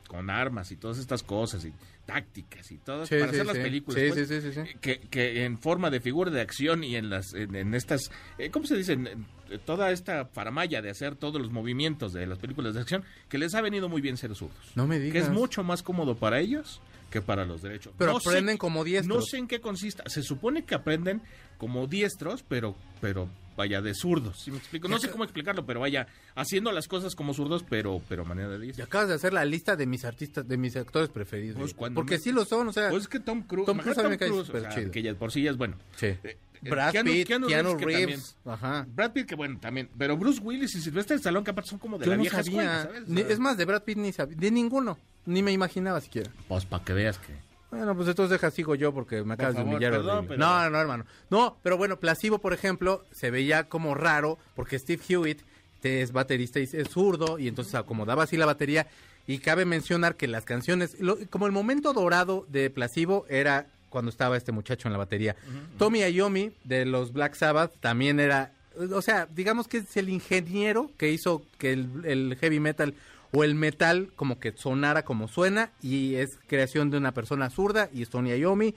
Speaker 4: con armas y todas estas cosas y tácticas y todo,
Speaker 2: Sí,
Speaker 4: para
Speaker 2: sí,
Speaker 4: hacer las películas,
Speaker 2: Sí,
Speaker 4: pues. Que, que en forma de figura de acción y en las en, en estas, eh, ¿cómo se dice? En- en toda esta faramaya de hacer todos los movimientos de las películas de acción, que les ha venido muy bien ser zurdos.
Speaker 2: No me
Speaker 4: Que
Speaker 2: digas.
Speaker 4: es mucho más cómodo para ellos que para los derechos.
Speaker 2: Pero aprenden como diestros.
Speaker 4: No sé en qué consista. Se supone que aprenden como diestros, pero, pero vaya de zurdos. ¿sí me explico? No sé cómo explicarlo, pero vaya haciendo las cosas como zurdos, pero, pero manera de
Speaker 2: Y
Speaker 4: diestro.
Speaker 2: acabas de hacer la lista de mis artistas, de mis actores preferidos.
Speaker 4: Pues, cuando
Speaker 2: Porque
Speaker 4: me-
Speaker 2: sí lo son, o sea.
Speaker 4: Pues es que Tom Cruise,
Speaker 2: Tom Cruise cae
Speaker 4: Cruise, o sea,
Speaker 2: chido.
Speaker 4: que ya por sí ya es bueno.
Speaker 2: sí.
Speaker 4: Eh, eh,
Speaker 2: Brad
Speaker 4: Keanu-
Speaker 2: Pitt,
Speaker 4: Keanu
Speaker 2: Keanu,
Speaker 4: Reeves, que
Speaker 2: Reeves.
Speaker 4: también.
Speaker 2: Ajá.
Speaker 4: Brad Pitt, que bueno, también. Pero Bruce Willis y Sylvester Stallone, que aparte son como de
Speaker 2: Yo
Speaker 4: la
Speaker 2: no
Speaker 4: vieja
Speaker 2: sabía.
Speaker 4: escuela, ¿sabes?
Speaker 2: Ni- es más, de Brad Pitt ni sabía. De ninguno. Ni me imaginaba siquiera.
Speaker 4: Pues para que veas que...
Speaker 2: Bueno, pues entonces deja sigo yo porque me acabas de
Speaker 4: favor,
Speaker 2: humillar.
Speaker 4: perdón, pero-
Speaker 2: No, no, hermano. No, pero bueno, Placebo, por ejemplo, se veía como raro porque Steve Hewitt es baterista y es zurdo y entonces acomodaba así la batería. Y cabe mencionar que las canciones, lo- como el momento dorado de Placebo era cuando estaba este muchacho en la batería. Tommy Iommi de los Black Sabbath también era, o sea, digamos que es el ingeniero que hizo que el, el heavy metal o el metal como que sonara como suena y es creación de una persona zurda y Tony Iommi.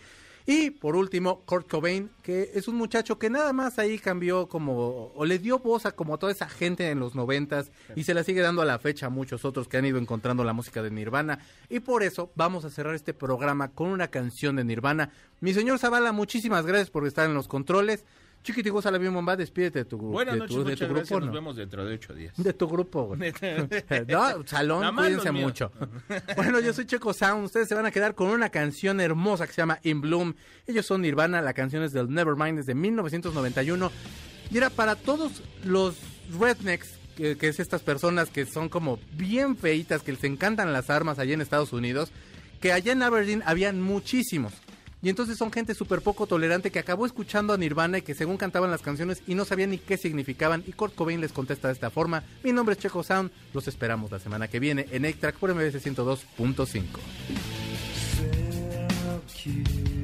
Speaker 8: Y por último, Kurt Cobain, que es un muchacho que nada más ahí cambió como, o le dio voz a como toda esa gente en los noventas y se la sigue dando a la fecha a muchos otros que han ido encontrando la música de Nirvana. Y por eso vamos a cerrar este programa con una canción de Nirvana. Mi señor Zavala, muchísimas gracias por estar en los controles. Chiquitigo Salavín Bomba, despídete de tu,
Speaker 4: Buenas
Speaker 8: de
Speaker 4: noches,
Speaker 8: tu, de
Speaker 4: muchas
Speaker 8: tu
Speaker 4: gracias.
Speaker 8: grupo.
Speaker 4: Nos
Speaker 8: ¿no?
Speaker 4: vemos dentro de ocho días.
Speaker 8: De tu grupo, güey. [LAUGHS] No, salón, cuídense mucho. [LAUGHS] Bueno, yo soy Checo Sound. Ustedes se van a quedar con una canción hermosa que se llama In Bloom. Ellos son Nirvana. La canción es del Nevermind desde 1991. Y era para todos los rednecks, que, que es estas personas que son como bien feitas, que les encantan las armas allá en Estados Unidos, que allá en Aberdeen habían muchísimos. Y entonces son gente súper poco tolerante que acabó escuchando a Nirvana y que según cantaban las canciones y no sabían ni qué significaban. Y Kurt Cobain les contesta de esta forma. Mi nombre es Checo Sound. Los esperamos la semana que viene en X-Track por MBS 102.5.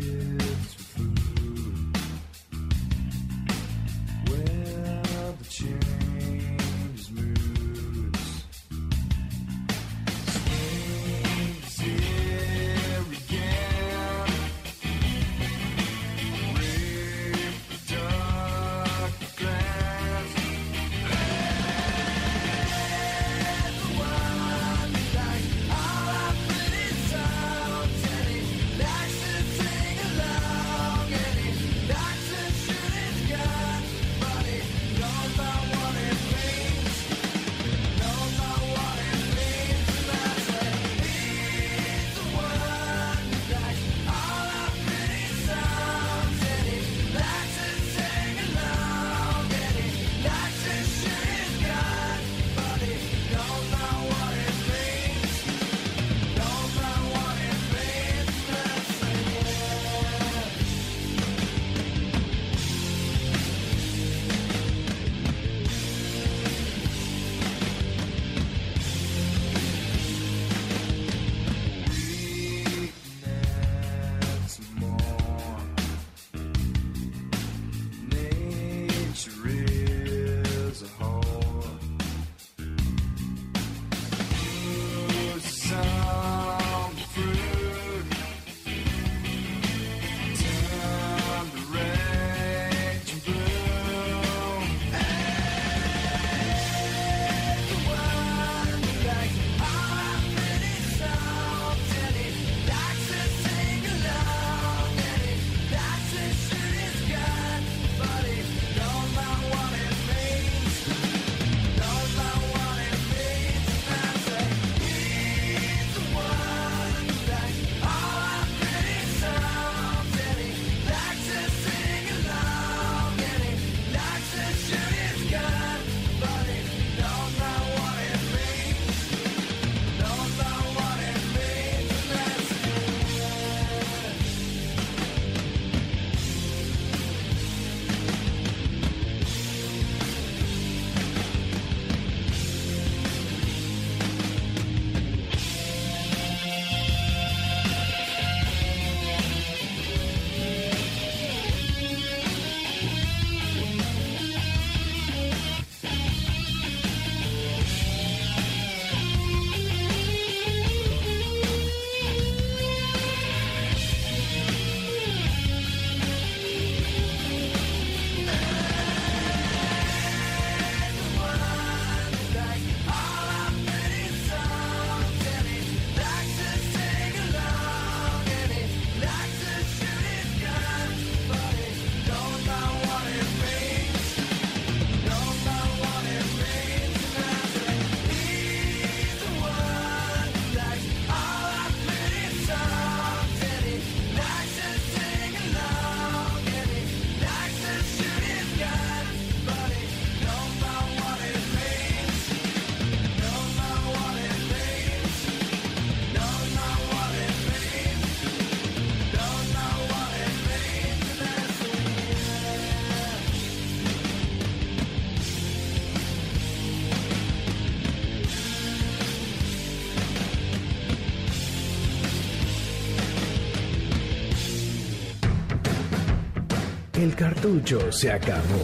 Speaker 1: El cartucho se acabó.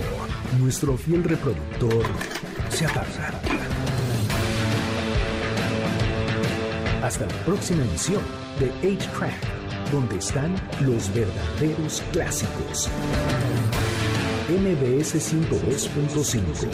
Speaker 1: Nuestro fiel reproductor se apaga. Hasta la próxima emisión de 8-Track donde están los verdaderos clásicos. MBS 102.5